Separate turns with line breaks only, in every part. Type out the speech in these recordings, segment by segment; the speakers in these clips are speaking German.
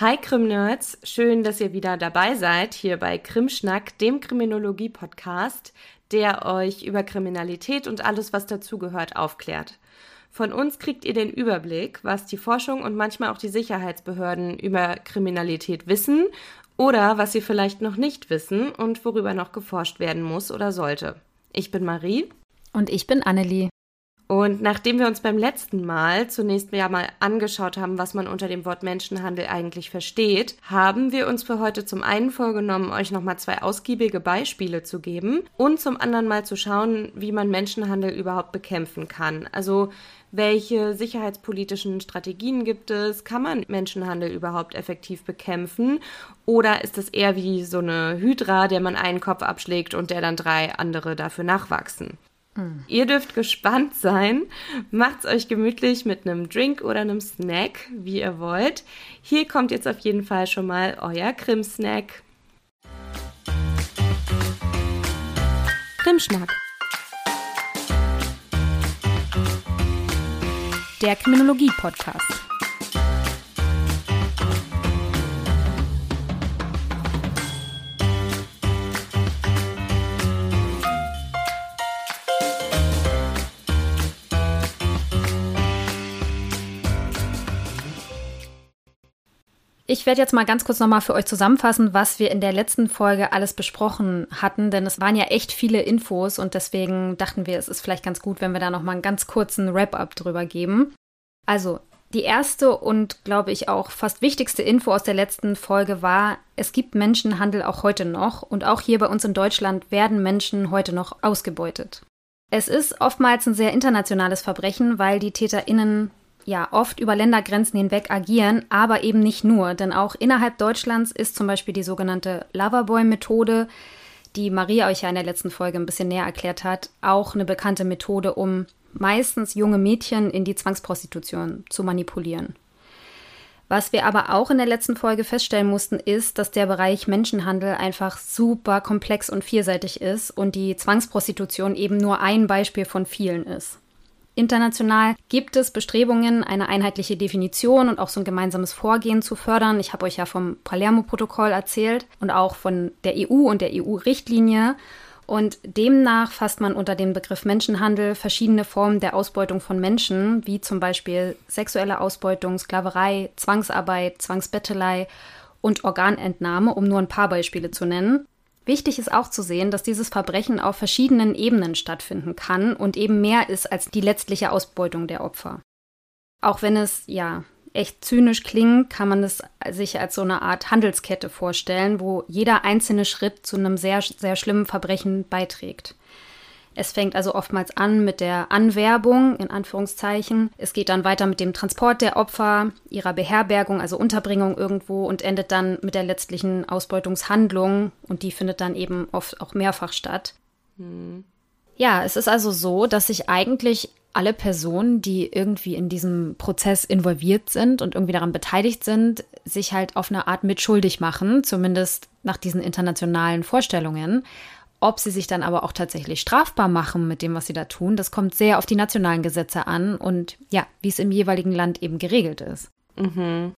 Hi Krim-Nerds, schön, dass ihr wieder dabei seid hier bei Krimschnack, dem Kriminologie-Podcast, der euch über Kriminalität und alles, was dazugehört, aufklärt. Von uns kriegt ihr den Überblick, was die Forschung und manchmal auch die Sicherheitsbehörden über Kriminalität wissen oder was sie vielleicht noch nicht wissen und worüber noch geforscht werden muss oder sollte. Ich bin Marie.
Und ich bin Annelie.
Und nachdem wir uns beim letzten Mal zunächst ja mal angeschaut haben, was man unter dem Wort Menschenhandel eigentlich versteht, haben wir uns für heute zum einen vorgenommen, euch nochmal zwei ausgiebige Beispiele zu geben und zum anderen mal zu schauen, wie man Menschenhandel überhaupt bekämpfen kann. Also welche sicherheitspolitischen Strategien gibt es? Kann man Menschenhandel überhaupt effektiv bekämpfen? Oder ist es eher wie so eine Hydra, der man einen Kopf abschlägt und der dann drei andere dafür nachwachsen? Mhm. Ihr dürft gespannt sein. Macht's euch gemütlich mit einem Drink oder einem Snack, wie ihr wollt. Hier kommt jetzt auf jeden Fall schon mal euer Krim-Snack.
Krimschnack. Der Kriminologie-Podcast. Ich werde jetzt mal ganz kurz nochmal für euch zusammenfassen, was wir in der letzten Folge alles besprochen hatten, denn es waren ja echt viele Infos und deswegen dachten wir, es ist vielleicht ganz gut, wenn wir da nochmal einen ganz kurzen Wrap-up drüber geben. Also, die erste und glaube ich auch fast wichtigste Info aus der letzten Folge war, es gibt Menschenhandel auch heute noch und auch hier bei uns in Deutschland werden Menschen heute noch ausgebeutet. Es ist oftmals ein sehr internationales Verbrechen, weil die TäterInnen ja oft über Ländergrenzen hinweg agieren, aber eben nicht nur, denn auch innerhalb Deutschlands ist zum Beispiel die sogenannte Loverboy-Methode, die Maria euch ja in der letzten Folge ein bisschen näher erklärt hat, auch eine bekannte Methode, um meistens junge Mädchen in die Zwangsprostitution zu manipulieren. Was wir aber auch in der letzten Folge feststellen mussten, ist, dass der Bereich Menschenhandel einfach super komplex und vielseitig ist und die Zwangsprostitution eben nur ein Beispiel von vielen ist. International gibt es Bestrebungen, eine einheitliche Definition und auch so ein gemeinsames Vorgehen zu fördern. Ich habe euch ja vom Palermo-Protokoll erzählt und auch von der EU und der EU-Richtlinie. Und demnach fasst man unter dem Begriff Menschenhandel verschiedene Formen der Ausbeutung von Menschen, wie zum Beispiel sexuelle Ausbeutung, Sklaverei, Zwangsarbeit, Zwangsbettelei und Organentnahme, um nur ein paar Beispiele zu nennen. Wichtig ist auch zu sehen, dass dieses Verbrechen auf verschiedenen Ebenen stattfinden kann und eben mehr ist als die letztliche Ausbeutung der Opfer. Auch wenn es ja echt zynisch klingt, kann man es sich als so eine Art Handelskette vorstellen, wo jeder einzelne Schritt zu einem sehr, sehr schlimmen Verbrechen beiträgt. Es fängt also oftmals an mit der Anwerbung, in Anführungszeichen. Es geht dann weiter mit dem Transport der Opfer, ihrer Beherbergung, also Unterbringung irgendwo und endet dann mit der letztlichen Ausbeutungshandlung und die findet dann eben oft auch mehrfach statt. Mhm. Ja, es ist also so, dass sich eigentlich alle Personen, die irgendwie in diesem Prozess involviert sind und irgendwie daran beteiligt sind, sich halt auf eine Art mitschuldig machen, zumindest nach diesen internationalen Vorstellungen. Ob sie sich dann aber auch tatsächlich strafbar machen mit dem, was sie da tun, das kommt sehr auf die nationalen Gesetze an und ja, wie es im jeweiligen Land eben geregelt ist. Mhm.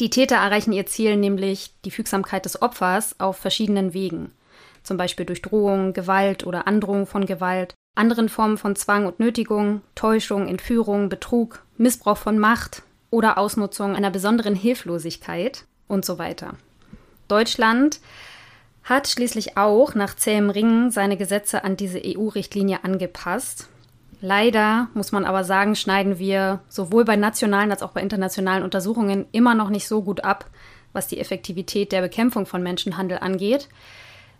Die Täter erreichen ihr Ziel nämlich die Fügsamkeit des Opfers auf verschiedenen Wegen. Zum Beispiel durch Drohung, Gewalt oder Androhung von Gewalt, anderen Formen von Zwang und Nötigung, Täuschung, Entführung, Betrug, Missbrauch von Macht oder Ausnutzung einer besonderen Hilflosigkeit und so weiter. Deutschland hat schließlich auch nach zähem Ringen seine Gesetze an diese EU-Richtlinie angepasst. Leider muss man aber sagen, schneiden wir sowohl bei nationalen als auch bei internationalen Untersuchungen immer noch nicht so gut ab, was die Effektivität der Bekämpfung von Menschenhandel angeht,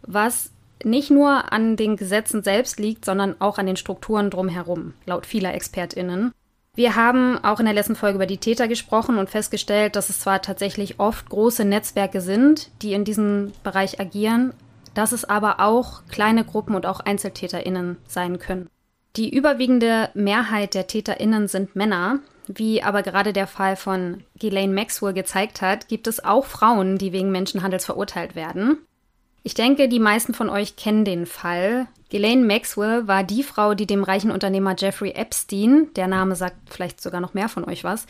was nicht nur an den Gesetzen selbst liegt, sondern auch an den Strukturen drumherum, laut vieler Expertinnen. Wir haben auch in der letzten Folge über die Täter gesprochen und festgestellt, dass es zwar tatsächlich oft große Netzwerke sind, die in diesem Bereich agieren, dass es aber auch kleine Gruppen und auch Einzeltäterinnen sein können. Die überwiegende Mehrheit der Täterinnen sind Männer. Wie aber gerade der Fall von Ghislaine Maxwell gezeigt hat, gibt es auch Frauen, die wegen Menschenhandels verurteilt werden. Ich denke, die meisten von euch kennen den Fall. Ghislaine Maxwell war die Frau, die dem reichen Unternehmer Jeffrey Epstein, der Name sagt vielleicht sogar noch mehr von euch was,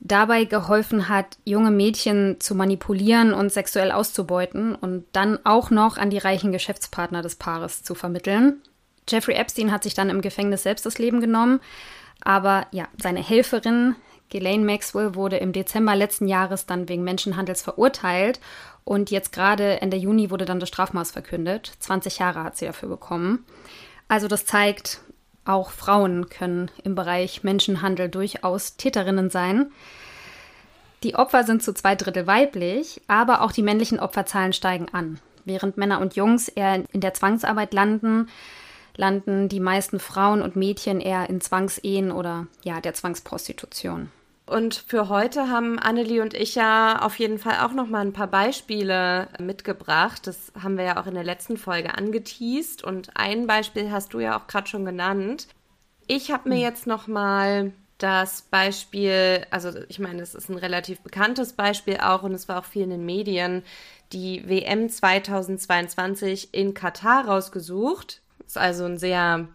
dabei geholfen hat, junge Mädchen zu manipulieren und sexuell auszubeuten und dann auch noch an die reichen Geschäftspartner des Paares zu vermitteln. Jeffrey Epstein hat sich dann im Gefängnis selbst das Leben genommen, aber ja, seine Helferin Ghislaine Maxwell wurde im Dezember letzten Jahres dann wegen Menschenhandels verurteilt und jetzt gerade Ende Juni wurde dann das Strafmaß verkündet. 20 Jahre hat sie dafür bekommen. Also das zeigt, auch Frauen können im Bereich Menschenhandel durchaus Täterinnen sein. Die Opfer sind zu zwei Drittel weiblich, aber auch die männlichen Opferzahlen steigen an. Während Männer und Jungs eher in der Zwangsarbeit landen, landen die meisten Frauen und Mädchen eher in Zwangsehen oder ja, der Zwangsprostitution.
Und für heute haben Annelie und ich ja auf jeden Fall auch noch mal ein paar Beispiele mitgebracht. Das haben wir ja auch in der letzten Folge angeteased und ein Beispiel hast du ja auch gerade schon genannt. Ich habe mir hm. jetzt noch mal das Beispiel, also ich meine, es ist ein relativ bekanntes Beispiel auch und es war auch viel in den Medien, die WM 2022 in Katar rausgesucht. Das ist also ein sehr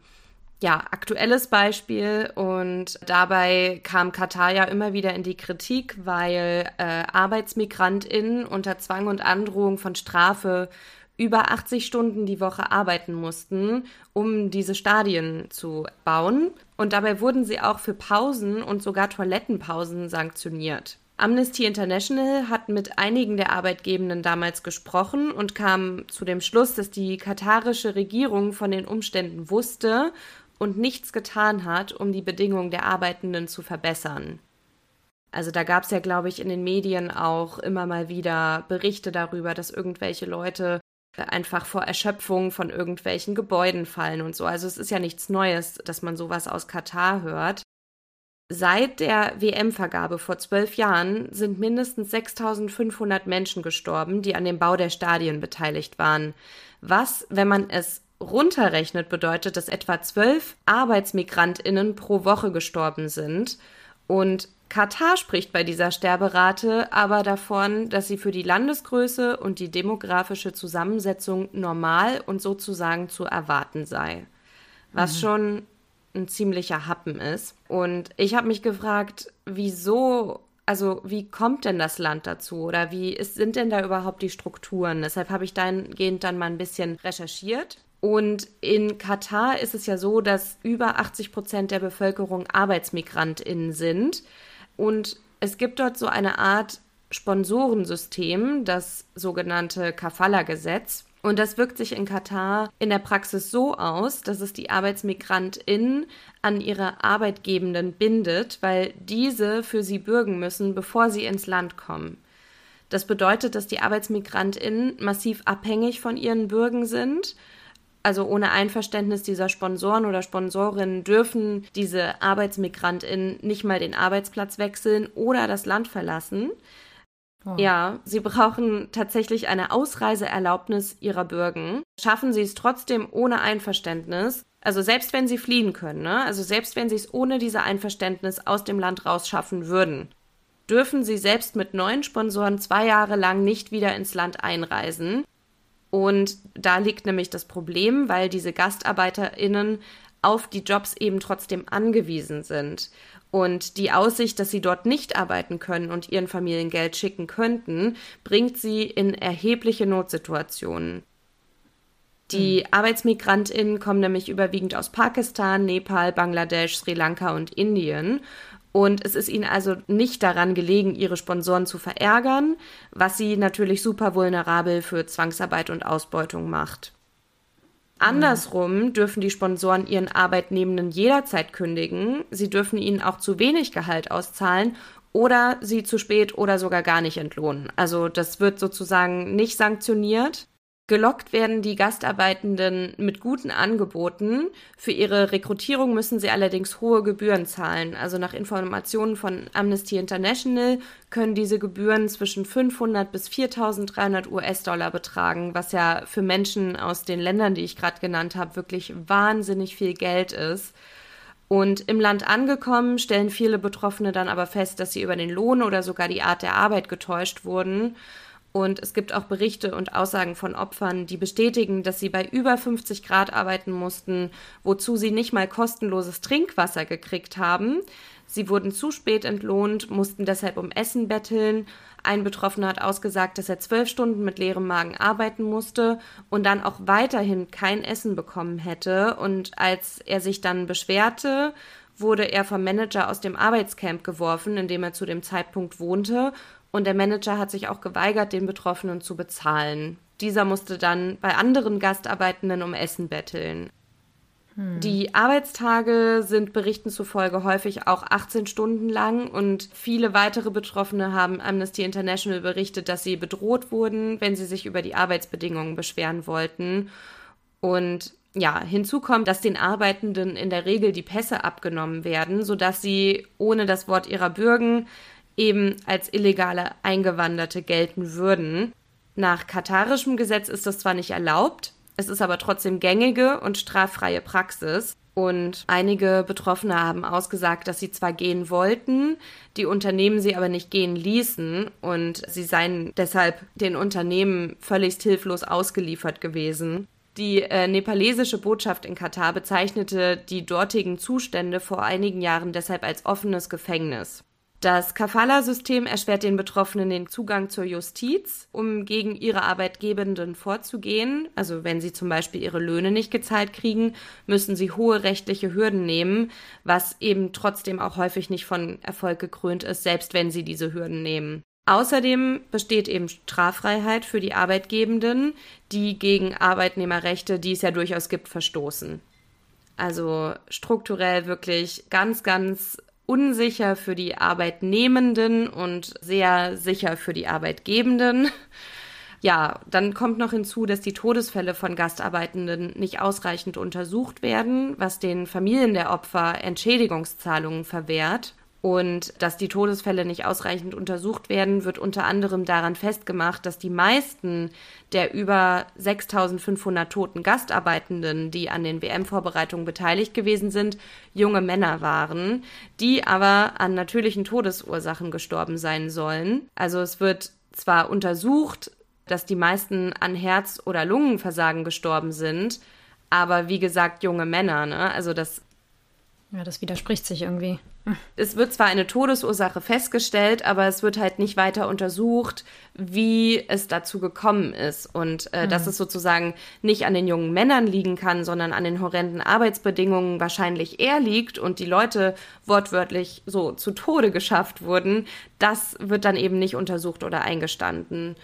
ja, aktuelles Beispiel und dabei kam Katar ja immer wieder in die Kritik, weil äh, ArbeitsmigrantInnen unter Zwang und Androhung von Strafe über 80 Stunden die Woche arbeiten mussten, um diese Stadien zu bauen. Und dabei wurden sie auch für Pausen und sogar Toilettenpausen sanktioniert. Amnesty International hat mit einigen der Arbeitgebenden damals gesprochen und kam zu dem Schluss, dass die katarische Regierung von den Umständen wusste und nichts getan hat, um die Bedingungen der Arbeitenden zu verbessern. Also da gab es ja, glaube ich, in den Medien auch immer mal wieder Berichte darüber, dass irgendwelche Leute einfach vor Erschöpfung von irgendwelchen Gebäuden fallen und so. Also es ist ja nichts Neues, dass man sowas aus Katar hört. Seit der WM-Vergabe vor zwölf Jahren sind mindestens 6500 Menschen gestorben, die an dem Bau der Stadien beteiligt waren. Was, wenn man es runterrechnet, bedeutet, dass etwa zwölf ArbeitsmigrantInnen pro Woche gestorben sind. Und Katar spricht bei dieser Sterberate aber davon, dass sie für die Landesgröße und die demografische Zusammensetzung normal und sozusagen zu erwarten sei. Was mhm. schon ein ziemlicher Happen ist. Und ich habe mich gefragt, wieso also wie kommt denn das Land dazu oder wie ist, sind denn da überhaupt die Strukturen? Deshalb habe ich dahingehend dann mal ein bisschen recherchiert und in Katar ist es ja so, dass über 80 Prozent der Bevölkerung ArbeitsmigrantInnen sind. Und es gibt dort so eine Art Sponsorensystem, das sogenannte Kafala-Gesetz. Und das wirkt sich in Katar in der Praxis so aus, dass es die ArbeitsmigrantInnen an ihre Arbeitgebenden bindet, weil diese für sie bürgen müssen, bevor sie ins Land kommen. Das bedeutet, dass die ArbeitsmigrantInnen massiv abhängig von ihren Bürgen sind also ohne Einverständnis dieser Sponsoren oder Sponsorinnen dürfen diese ArbeitsmigrantInnen nicht mal den Arbeitsplatz wechseln oder das Land verlassen. Oh. Ja, sie brauchen tatsächlich eine Ausreiseerlaubnis ihrer Bürger. Schaffen sie es trotzdem ohne Einverständnis, also selbst wenn sie fliehen können, ne? also selbst wenn sie es ohne diese Einverständnis aus dem Land rausschaffen würden, dürfen sie selbst mit neuen Sponsoren zwei Jahre lang nicht wieder ins Land einreisen. Und da liegt nämlich das Problem, weil diese GastarbeiterInnen auf die Jobs eben trotzdem angewiesen sind. Und die Aussicht, dass sie dort nicht arbeiten können und ihren Familien Geld schicken könnten, bringt sie in erhebliche Notsituationen. Die mhm. ArbeitsmigrantInnen kommen nämlich überwiegend aus Pakistan, Nepal, Bangladesch, Sri Lanka und Indien. Und es ist ihnen also nicht daran gelegen, ihre Sponsoren zu verärgern, was sie natürlich super vulnerabel für Zwangsarbeit und Ausbeutung macht. Andersrum dürfen die Sponsoren ihren Arbeitnehmenden jederzeit kündigen, sie dürfen ihnen auch zu wenig Gehalt auszahlen oder sie zu spät oder sogar gar nicht entlohnen. Also das wird sozusagen nicht sanktioniert. Gelockt werden die Gastarbeitenden mit guten Angeboten. Für ihre Rekrutierung müssen sie allerdings hohe Gebühren zahlen. Also nach Informationen von Amnesty International können diese Gebühren zwischen 500 bis 4300 US-Dollar betragen, was ja für Menschen aus den Ländern, die ich gerade genannt habe, wirklich wahnsinnig viel Geld ist. Und im Land angekommen stellen viele Betroffene dann aber fest, dass sie über den Lohn oder sogar die Art der Arbeit getäuscht wurden und es gibt auch Berichte und Aussagen von Opfern, die bestätigen, dass sie bei über 50 Grad arbeiten mussten, wozu sie nicht mal kostenloses Trinkwasser gekriegt haben. Sie wurden zu spät entlohnt, mussten deshalb um Essen betteln. Ein Betroffener hat ausgesagt, dass er zwölf Stunden mit leerem Magen arbeiten musste und dann auch weiterhin kein Essen bekommen hätte. Und als er sich dann beschwerte, wurde er vom Manager aus dem Arbeitscamp geworfen, in dem er zu dem Zeitpunkt wohnte. Und der Manager hat sich auch geweigert, den Betroffenen zu bezahlen. Dieser musste dann bei anderen Gastarbeitenden um Essen betteln. Hm. Die Arbeitstage sind Berichten zufolge häufig auch 18 Stunden lang und viele weitere Betroffene haben Amnesty International berichtet, dass sie bedroht wurden, wenn sie sich über die Arbeitsbedingungen beschweren wollten. Und ja, hinzu kommt, dass den Arbeitenden in der Regel die Pässe abgenommen werden, sodass sie ohne das Wort ihrer Bürgen eben als illegale Eingewanderte gelten würden. Nach katarischem Gesetz ist das zwar nicht erlaubt, es ist aber trotzdem gängige und straffreie Praxis. Und einige Betroffene haben ausgesagt, dass sie zwar gehen wollten, die Unternehmen sie aber nicht gehen ließen und sie seien deshalb den Unternehmen völlig hilflos ausgeliefert gewesen. Die äh, nepalesische Botschaft in Katar bezeichnete die dortigen Zustände vor einigen Jahren deshalb als offenes Gefängnis. Das Kafala-System erschwert den Betroffenen den Zugang zur Justiz, um gegen ihre Arbeitgebenden vorzugehen. Also wenn sie zum Beispiel ihre Löhne nicht gezahlt kriegen, müssen sie hohe rechtliche Hürden nehmen, was eben trotzdem auch häufig nicht von Erfolg gekrönt ist, selbst wenn sie diese Hürden nehmen. Außerdem besteht eben Straffreiheit für die Arbeitgebenden, die gegen Arbeitnehmerrechte, die es ja durchaus gibt, verstoßen. Also strukturell wirklich ganz, ganz unsicher für die Arbeitnehmenden und sehr sicher für die Arbeitgebenden. Ja, dann kommt noch hinzu, dass die Todesfälle von Gastarbeitenden nicht ausreichend untersucht werden, was den Familien der Opfer Entschädigungszahlungen verwehrt. Und dass die Todesfälle nicht ausreichend untersucht werden, wird unter anderem daran festgemacht, dass die meisten der über 6500 toten Gastarbeitenden, die an den WM-Vorbereitungen beteiligt gewesen sind, junge Männer waren, die aber an natürlichen Todesursachen gestorben sein sollen. Also es wird zwar untersucht, dass die meisten an Herz- oder Lungenversagen gestorben sind, aber wie gesagt junge Männer, ne? Also das
ja, das widerspricht sich irgendwie.
Es wird zwar eine Todesursache festgestellt, aber es wird halt nicht weiter untersucht, wie es dazu gekommen ist. Und äh, mhm. dass es sozusagen nicht an den jungen Männern liegen kann, sondern an den horrenden Arbeitsbedingungen wahrscheinlich eher liegt und die Leute wortwörtlich so zu Tode geschafft wurden, das wird dann eben nicht untersucht oder eingestanden.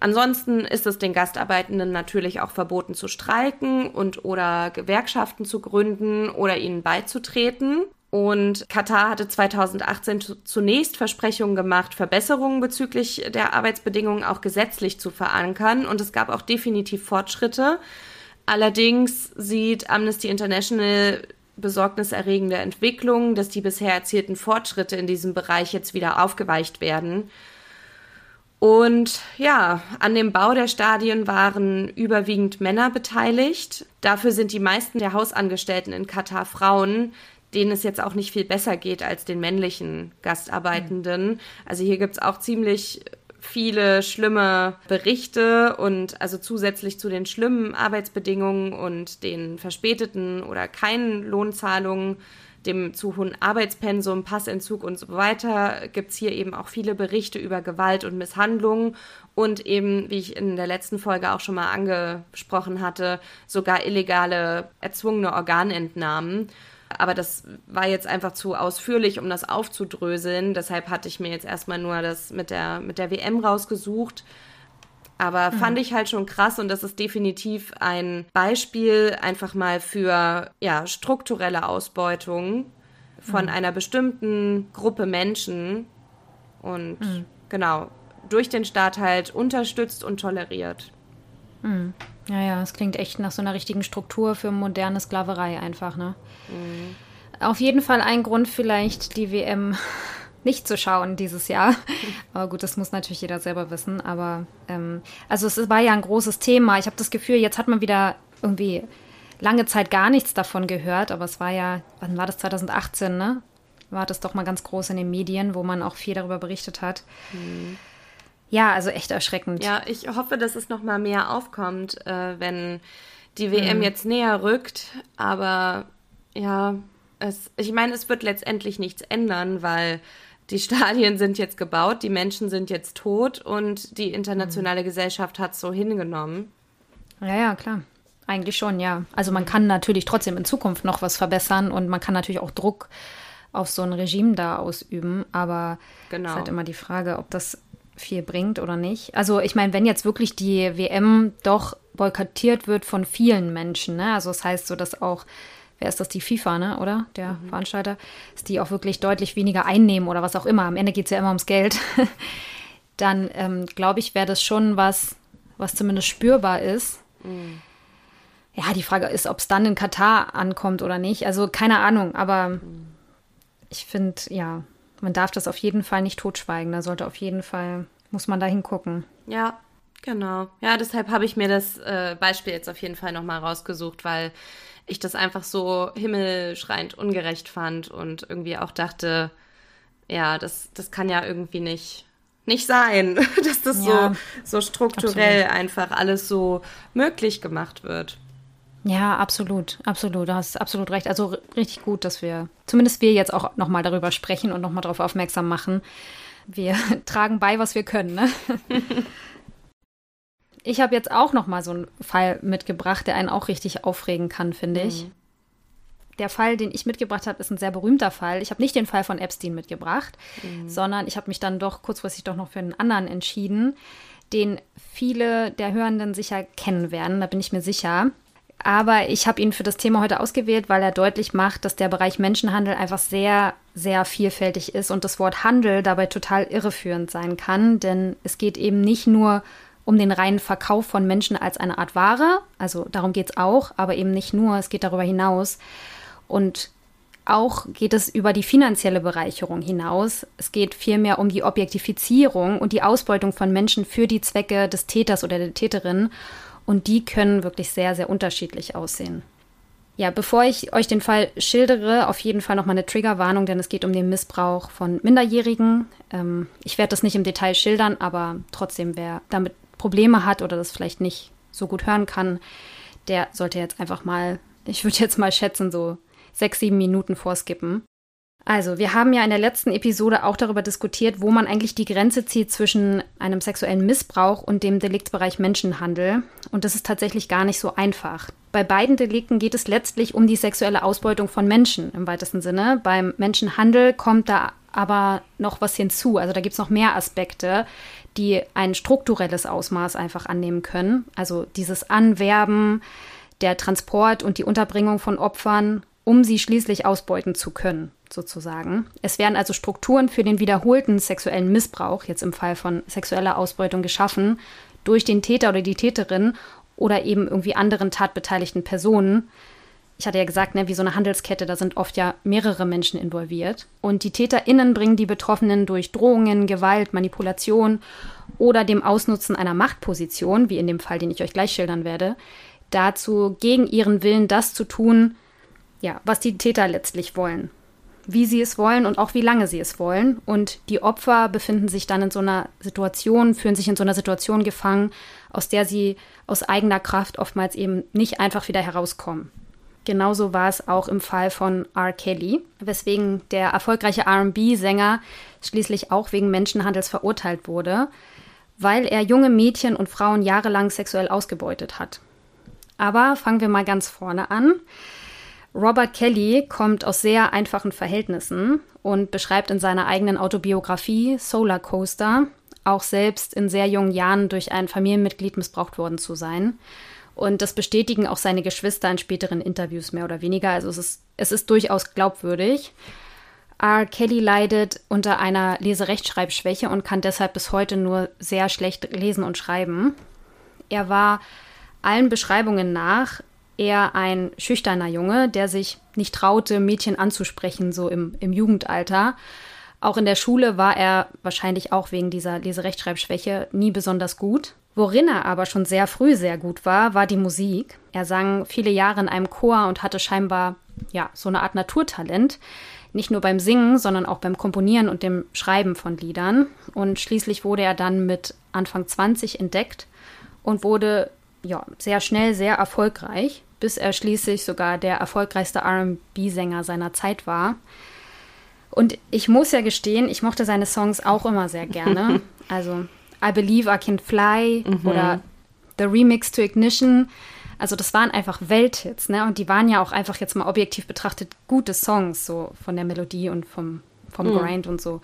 Ansonsten ist es den Gastarbeitenden natürlich auch verboten zu streiken und oder Gewerkschaften zu gründen oder ihnen beizutreten. Und Katar hatte 2018 zunächst Versprechungen gemacht, Verbesserungen bezüglich der Arbeitsbedingungen auch gesetzlich zu verankern. Und es gab auch definitiv Fortschritte. Allerdings sieht Amnesty International besorgniserregende Entwicklungen, dass die bisher erzielten Fortschritte in diesem Bereich jetzt wieder aufgeweicht werden. Und ja, an dem Bau der Stadien waren überwiegend Männer beteiligt. Dafür sind die meisten der Hausangestellten in Katar Frauen, denen es jetzt auch nicht viel besser geht als den männlichen Gastarbeitenden. Also hier gibt's auch ziemlich viele schlimme Berichte und also zusätzlich zu den schlimmen Arbeitsbedingungen und den verspäteten oder keinen Lohnzahlungen dem zu hohen Arbeitspensum, Passentzug und so weiter gibt es hier eben auch viele Berichte über Gewalt und Misshandlungen und eben, wie ich in der letzten Folge auch schon mal angesprochen hatte, sogar illegale erzwungene Organentnahmen. Aber das war jetzt einfach zu ausführlich, um das aufzudröseln. Deshalb hatte ich mir jetzt erstmal nur das mit der, mit der WM rausgesucht. Aber mhm. fand ich halt schon krass und das ist definitiv ein Beispiel einfach mal für ja, strukturelle Ausbeutung von mhm. einer bestimmten Gruppe Menschen und mhm. genau, durch den Staat halt unterstützt und toleriert.
Mhm. Ja, ja, es klingt echt nach so einer richtigen Struktur für moderne Sklaverei einfach, ne? Mhm. Auf jeden Fall ein Grund vielleicht, die WM nicht zu schauen dieses Jahr. Aber gut, das muss natürlich jeder selber wissen. Aber ähm, also es war ja ein großes Thema. Ich habe das Gefühl, jetzt hat man wieder irgendwie lange Zeit gar nichts davon gehört. Aber es war ja, wann war das 2018, ne? War das doch mal ganz groß in den Medien, wo man auch viel darüber berichtet hat. Mhm. Ja, also echt erschreckend.
Ja, ich hoffe, dass es noch mal mehr aufkommt, äh, wenn die WM mhm. jetzt näher rückt. Aber ja, es, ich meine, es wird letztendlich nichts ändern, weil die Stadien sind jetzt gebaut, die Menschen sind jetzt tot und die internationale mhm. Gesellschaft hat es so hingenommen.
Ja, ja, klar. Eigentlich schon, ja. Also man kann natürlich trotzdem in Zukunft noch was verbessern und man kann natürlich auch Druck auf so ein Regime da ausüben, aber genau. ist halt immer die Frage, ob das viel bringt oder nicht. Also ich meine, wenn jetzt wirklich die WM doch boykottiert wird von vielen Menschen, ne? also das heißt so, dass auch wer ist das, die FIFA, ne, oder? Der mhm. Veranstalter, dass die auch wirklich deutlich weniger einnehmen oder was auch immer. Am Ende geht es ja immer ums Geld. Dann ähm, glaube ich, wäre das schon was, was zumindest spürbar ist. Mhm. Ja, die Frage ist, ob es dann in Katar ankommt oder nicht. Also keine Ahnung, aber mhm. ich finde, ja, man darf das auf jeden Fall nicht totschweigen. Da sollte auf jeden Fall, muss man da hingucken.
Ja, genau. Ja, deshalb habe ich mir das äh, Beispiel jetzt auf jeden Fall nochmal rausgesucht, weil ich das einfach so himmelschreiend ungerecht fand und irgendwie auch dachte, ja, das, das kann ja irgendwie nicht, nicht sein, dass das ja, so, so strukturell absolut. einfach alles so möglich gemacht wird.
Ja, absolut, absolut. Du hast absolut recht. Also richtig gut, dass wir, zumindest wir jetzt auch nochmal darüber sprechen und nochmal darauf aufmerksam machen. Wir tragen bei, was wir können. Ne? Ich habe jetzt auch noch mal so einen Fall mitgebracht, der einen auch richtig aufregen kann, finde ich. Mhm. Der Fall, den ich mitgebracht habe, ist ein sehr berühmter Fall. Ich habe nicht den Fall von Epstein mitgebracht, mhm. sondern ich habe mich dann doch kurzfristig doch noch für einen anderen entschieden, den viele der Hörenden sicher kennen werden, da bin ich mir sicher. Aber ich habe ihn für das Thema heute ausgewählt, weil er deutlich macht, dass der Bereich Menschenhandel einfach sehr, sehr vielfältig ist und das Wort Handel dabei total irreführend sein kann. Denn es geht eben nicht nur um den reinen Verkauf von Menschen als eine Art Ware. Also darum geht es auch, aber eben nicht nur, es geht darüber hinaus. Und auch geht es über die finanzielle Bereicherung hinaus. Es geht vielmehr um die Objektifizierung und die Ausbeutung von Menschen für die Zwecke des Täters oder der Täterin. Und die können wirklich sehr, sehr unterschiedlich aussehen. Ja, bevor ich euch den Fall schildere, auf jeden Fall nochmal eine Triggerwarnung, denn es geht um den Missbrauch von Minderjährigen. Ähm, ich werde das nicht im Detail schildern, aber trotzdem, wer damit Probleme hat oder das vielleicht nicht so gut hören kann, der sollte jetzt einfach mal, ich würde jetzt mal schätzen, so sechs, sieben Minuten vorskippen. Also, wir haben ja in der letzten Episode auch darüber diskutiert, wo man eigentlich die Grenze zieht zwischen einem sexuellen Missbrauch und dem Deliktsbereich Menschenhandel. Und das ist tatsächlich gar nicht so einfach. Bei beiden Delikten geht es letztlich um die sexuelle Ausbeutung von Menschen im weitesten Sinne. Beim Menschenhandel kommt da aber noch was hinzu. Also da gibt es noch mehr Aspekte, die ein strukturelles Ausmaß einfach annehmen können. Also dieses Anwerben, der Transport und die Unterbringung von Opfern, um sie schließlich ausbeuten zu können, sozusagen. Es werden also Strukturen für den wiederholten sexuellen Missbrauch, jetzt im Fall von sexueller Ausbeutung, geschaffen durch den Täter oder die Täterin oder eben irgendwie anderen tatbeteiligten Personen, ich hatte ja gesagt, ne, wie so eine Handelskette, da sind oft ja mehrere Menschen involviert. Und die TäterInnen bringen die Betroffenen durch Drohungen, Gewalt, Manipulation oder dem Ausnutzen einer Machtposition, wie in dem Fall, den ich euch gleich schildern werde, dazu, gegen ihren Willen das zu tun, ja, was die Täter letztlich wollen. Wie sie es wollen und auch wie lange sie es wollen. Und die Opfer befinden sich dann in so einer Situation, fühlen sich in so einer Situation gefangen, aus der sie aus eigener Kraft oftmals eben nicht einfach wieder herauskommen. Genauso war es auch im Fall von R. Kelly, weswegen der erfolgreiche RB-Sänger schließlich auch wegen Menschenhandels verurteilt wurde, weil er junge Mädchen und Frauen jahrelang sexuell ausgebeutet hat. Aber fangen wir mal ganz vorne an. Robert Kelly kommt aus sehr einfachen Verhältnissen und beschreibt in seiner eigenen Autobiografie Solar Coaster auch selbst in sehr jungen Jahren durch ein Familienmitglied missbraucht worden zu sein. Und das bestätigen auch seine Geschwister in späteren Interviews mehr oder weniger. Also es ist, es ist durchaus glaubwürdig. R. Kelly leidet unter einer Leserechtschreibschwäche und kann deshalb bis heute nur sehr schlecht lesen und schreiben. Er war allen Beschreibungen nach eher ein schüchterner Junge, der sich nicht traute, Mädchen anzusprechen, so im, im Jugendalter. Auch in der Schule war er wahrscheinlich auch wegen dieser Leserechtschreibschwäche nie besonders gut. Worin er aber schon sehr früh sehr gut war, war die Musik. Er sang viele Jahre in einem Chor und hatte scheinbar ja so eine Art Naturtalent. Nicht nur beim Singen, sondern auch beim Komponieren und dem Schreiben von Liedern. Und schließlich wurde er dann mit Anfang 20 entdeckt und wurde ja, sehr schnell sehr erfolgreich, bis er schließlich sogar der erfolgreichste RB-Sänger seiner Zeit war. Und ich muss ja gestehen, ich mochte seine Songs auch immer sehr gerne. Also I Believe I Can Fly mhm. oder The Remix to Ignition. Also das waren einfach Welthits, ne? Und die waren ja auch einfach jetzt mal objektiv betrachtet gute Songs, so von der Melodie und vom, vom mhm. Grind und so.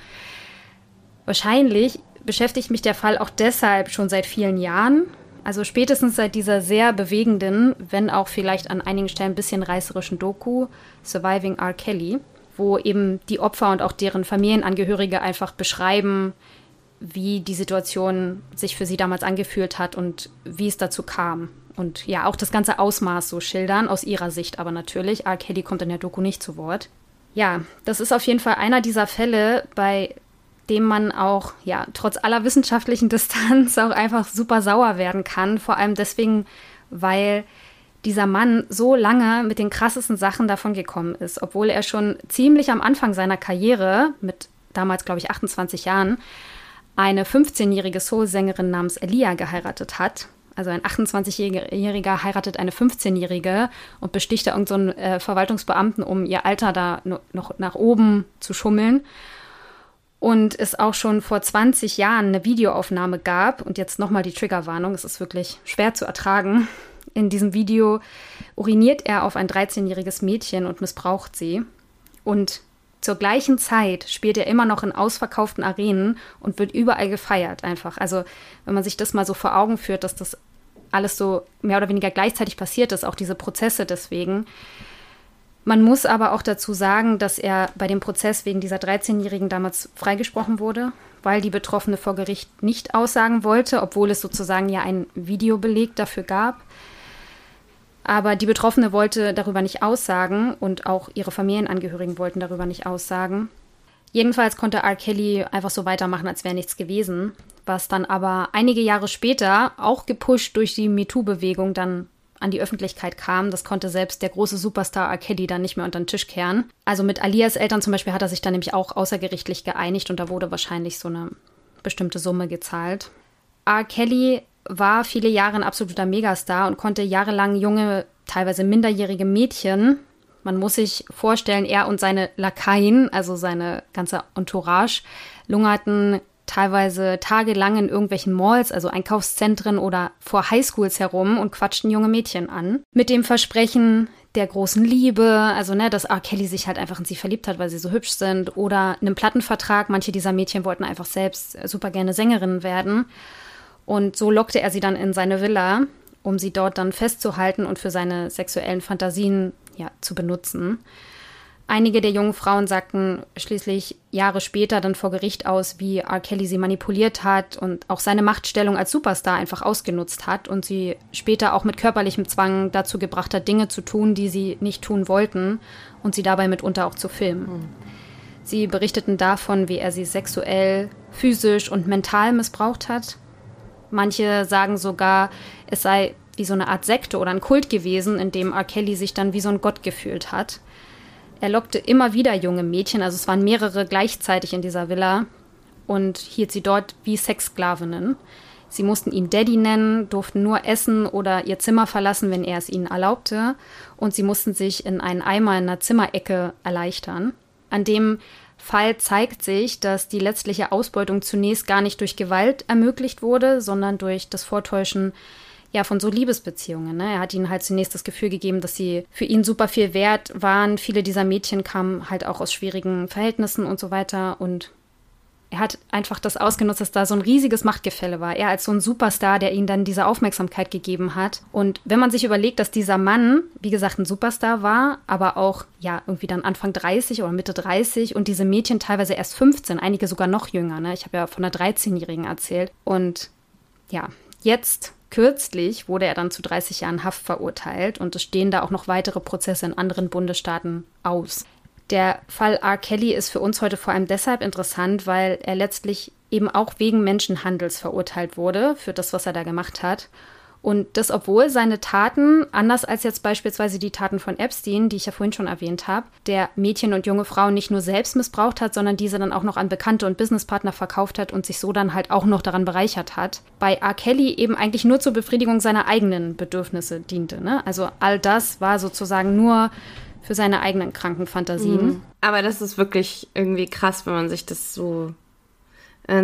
Wahrscheinlich beschäftigt mich der Fall auch deshalb schon seit vielen Jahren. Also spätestens seit dieser sehr bewegenden, wenn auch vielleicht an einigen Stellen ein bisschen reißerischen Doku Surviving R. Kelly, wo eben die Opfer und auch deren Familienangehörige einfach beschreiben, wie die Situation sich für sie damals angefühlt hat und wie es dazu kam. Und ja, auch das ganze Ausmaß so schildern, aus ihrer Sicht aber natürlich. R. Kelly kommt in der Doku nicht zu Wort. Ja, das ist auf jeden Fall einer dieser Fälle, bei dem man auch, ja, trotz aller wissenschaftlichen Distanz auch einfach super sauer werden kann. Vor allem deswegen, weil dieser Mann so lange mit den krassesten Sachen davon gekommen ist, obwohl er schon ziemlich am Anfang seiner Karriere, mit damals, glaube ich, 28 Jahren, eine 15-jährige Soul-Sängerin namens Elia geheiratet hat. Also ein 28-Jähriger heiratet eine 15-Jährige und besticht da irgendeinen so äh, Verwaltungsbeamten, um ihr Alter da noch nach oben zu schummeln und es auch schon vor 20 Jahren eine Videoaufnahme gab und jetzt nochmal die Triggerwarnung, es ist wirklich schwer zu ertragen. In diesem Video uriniert er auf ein 13-jähriges Mädchen und missbraucht sie. Und zur gleichen Zeit spielt er immer noch in ausverkauften Arenen und wird überall gefeiert einfach. Also wenn man sich das mal so vor Augen führt, dass das alles so mehr oder weniger gleichzeitig passiert ist, auch diese Prozesse deswegen, man muss aber auch dazu sagen, dass er bei dem Prozess wegen dieser 13-Jährigen damals freigesprochen wurde, weil die Betroffene vor Gericht nicht aussagen wollte, obwohl es sozusagen ja einen Videobeleg dafür gab. Aber die Betroffene wollte darüber nicht aussagen und auch ihre Familienangehörigen wollten darüber nicht aussagen. Jedenfalls konnte R. Kelly einfach so weitermachen, als wäre nichts gewesen, was dann aber einige Jahre später, auch gepusht durch die MeToo-Bewegung, dann an die Öffentlichkeit kam. Das konnte selbst der große Superstar R. Kelly dann nicht mehr unter den Tisch kehren. Also mit Alias Eltern zum Beispiel hat er sich dann nämlich auch außergerichtlich geeinigt und da wurde wahrscheinlich so eine bestimmte Summe gezahlt. R. Kelly war viele Jahre ein absoluter Megastar und konnte jahrelang junge, teilweise minderjährige Mädchen, man muss sich vorstellen, er und seine Lakaien, also seine ganze Entourage, lungerten teilweise tagelang in irgendwelchen Malls, also Einkaufszentren oder vor Highschools herum und quatschten junge Mädchen an. Mit dem Versprechen der großen Liebe, also ne, dass R. Kelly sich halt einfach in sie verliebt hat, weil sie so hübsch sind, oder einem Plattenvertrag. Manche dieser Mädchen wollten einfach selbst super gerne Sängerinnen werden. Und so lockte er sie dann in seine Villa, um sie dort dann festzuhalten und für seine sexuellen Fantasien ja, zu benutzen. Einige der jungen Frauen sagten schließlich Jahre später dann vor Gericht aus, wie R. Kelly sie manipuliert hat und auch seine Machtstellung als Superstar einfach ausgenutzt hat und sie später auch mit körperlichem Zwang dazu gebracht hat, Dinge zu tun, die sie nicht tun wollten und sie dabei mitunter auch zu filmen. Mhm. Sie berichteten davon, wie er sie sexuell, physisch und mental missbraucht hat. Manche sagen sogar, es sei wie so eine Art Sekte oder ein Kult gewesen, in dem R. Kelly sich dann wie so ein Gott gefühlt hat. Er lockte immer wieder junge Mädchen, also es waren mehrere gleichzeitig in dieser Villa und hielt sie dort wie Sexsklavinnen. Sie mussten ihn Daddy nennen, durften nur essen oder ihr Zimmer verlassen, wenn er es ihnen erlaubte, und sie mussten sich in einen Eimer in einer Zimmerecke erleichtern. An dem Fall zeigt sich, dass die letztliche Ausbeutung zunächst gar nicht durch Gewalt ermöglicht wurde, sondern durch das Vortäuschen ja, von so Liebesbeziehungen. Ne? Er hat ihnen halt zunächst das Gefühl gegeben, dass sie für ihn super viel wert waren. Viele dieser Mädchen kamen halt auch aus schwierigen Verhältnissen und so weiter. Und er hat einfach das ausgenutzt, dass da so ein riesiges Machtgefälle war. Er als so ein Superstar, der ihnen dann diese Aufmerksamkeit gegeben hat. Und wenn man sich überlegt, dass dieser Mann, wie gesagt, ein Superstar war, aber auch, ja, irgendwie dann Anfang 30 oder Mitte 30 und diese Mädchen teilweise erst 15, einige sogar noch jünger. Ne? Ich habe ja von einer 13-Jährigen erzählt. Und ja, jetzt Kürzlich wurde er dann zu 30 Jahren Haft verurteilt und es stehen da auch noch weitere Prozesse in anderen Bundesstaaten aus. Der Fall R. Kelly ist für uns heute vor allem deshalb interessant, weil er letztlich eben auch wegen Menschenhandels verurteilt wurde für das, was er da gemacht hat. Und das, obwohl seine Taten, anders als jetzt beispielsweise die Taten von Epstein, die ich ja vorhin schon erwähnt habe, der Mädchen und junge Frauen nicht nur selbst missbraucht hat, sondern diese dann auch noch an Bekannte und Businesspartner verkauft hat und sich so dann halt auch noch daran bereichert hat. Bei R. Kelly eben eigentlich nur zur Befriedigung seiner eigenen Bedürfnisse diente. Ne? Also all das war sozusagen nur für seine eigenen kranken Fantasien. Mhm.
Aber das ist wirklich irgendwie krass, wenn man sich das so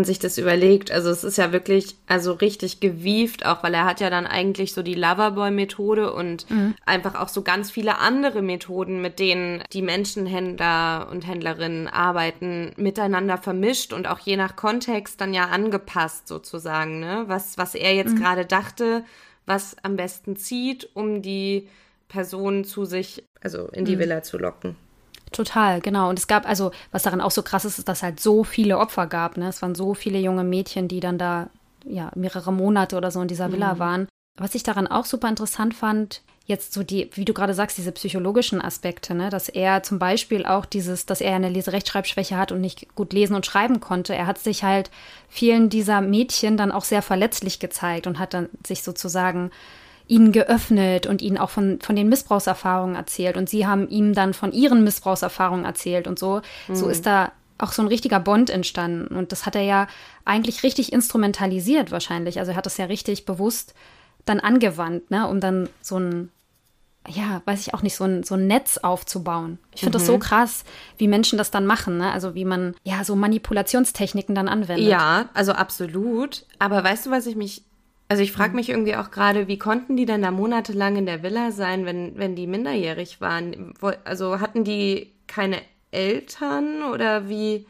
sich das überlegt. Also es ist ja wirklich, also richtig gewieft, auch weil er hat ja dann eigentlich so die Loverboy-Methode und mhm. einfach auch so ganz viele andere Methoden, mit denen die Menschenhändler und Händlerinnen arbeiten, miteinander vermischt und auch je nach Kontext dann ja angepasst sozusagen, ne? Was, was er jetzt mhm. gerade dachte, was am besten zieht, um die Person zu sich, also in die mhm. Villa zu locken.
Total, genau. Und es gab, also, was daran auch so krass ist, ist, dass halt so viele Opfer gab. Ne? Es waren so viele junge Mädchen, die dann da ja mehrere Monate oder so in dieser Villa mhm. waren. Was ich daran auch super interessant fand, jetzt so die, wie du gerade sagst, diese psychologischen Aspekte, ne, dass er zum Beispiel auch dieses, dass er eine Leserechtschreibschwäche hat und nicht gut lesen und schreiben konnte. Er hat sich halt vielen dieser Mädchen dann auch sehr verletzlich gezeigt und hat dann sich sozusagen ihnen geöffnet und ihnen auch von, von den Missbrauchserfahrungen erzählt. Und sie haben ihm dann von ihren Missbrauchserfahrungen erzählt und so. Mhm. So ist da auch so ein richtiger Bond entstanden. Und das hat er ja eigentlich richtig instrumentalisiert wahrscheinlich. Also er hat das ja richtig bewusst dann angewandt, ne, um dann so ein, ja, weiß ich auch nicht, so ein, so ein Netz aufzubauen. Ich finde mhm. das so mhm. krass, wie Menschen das dann machen, ne? Also wie man ja so Manipulationstechniken dann anwendet.
Ja, also absolut. Aber weißt du, was ich mich also ich frage mhm. mich irgendwie auch gerade, wie konnten die denn da monatelang in der Villa sein, wenn, wenn die minderjährig waren? Also hatten die keine Eltern oder wie?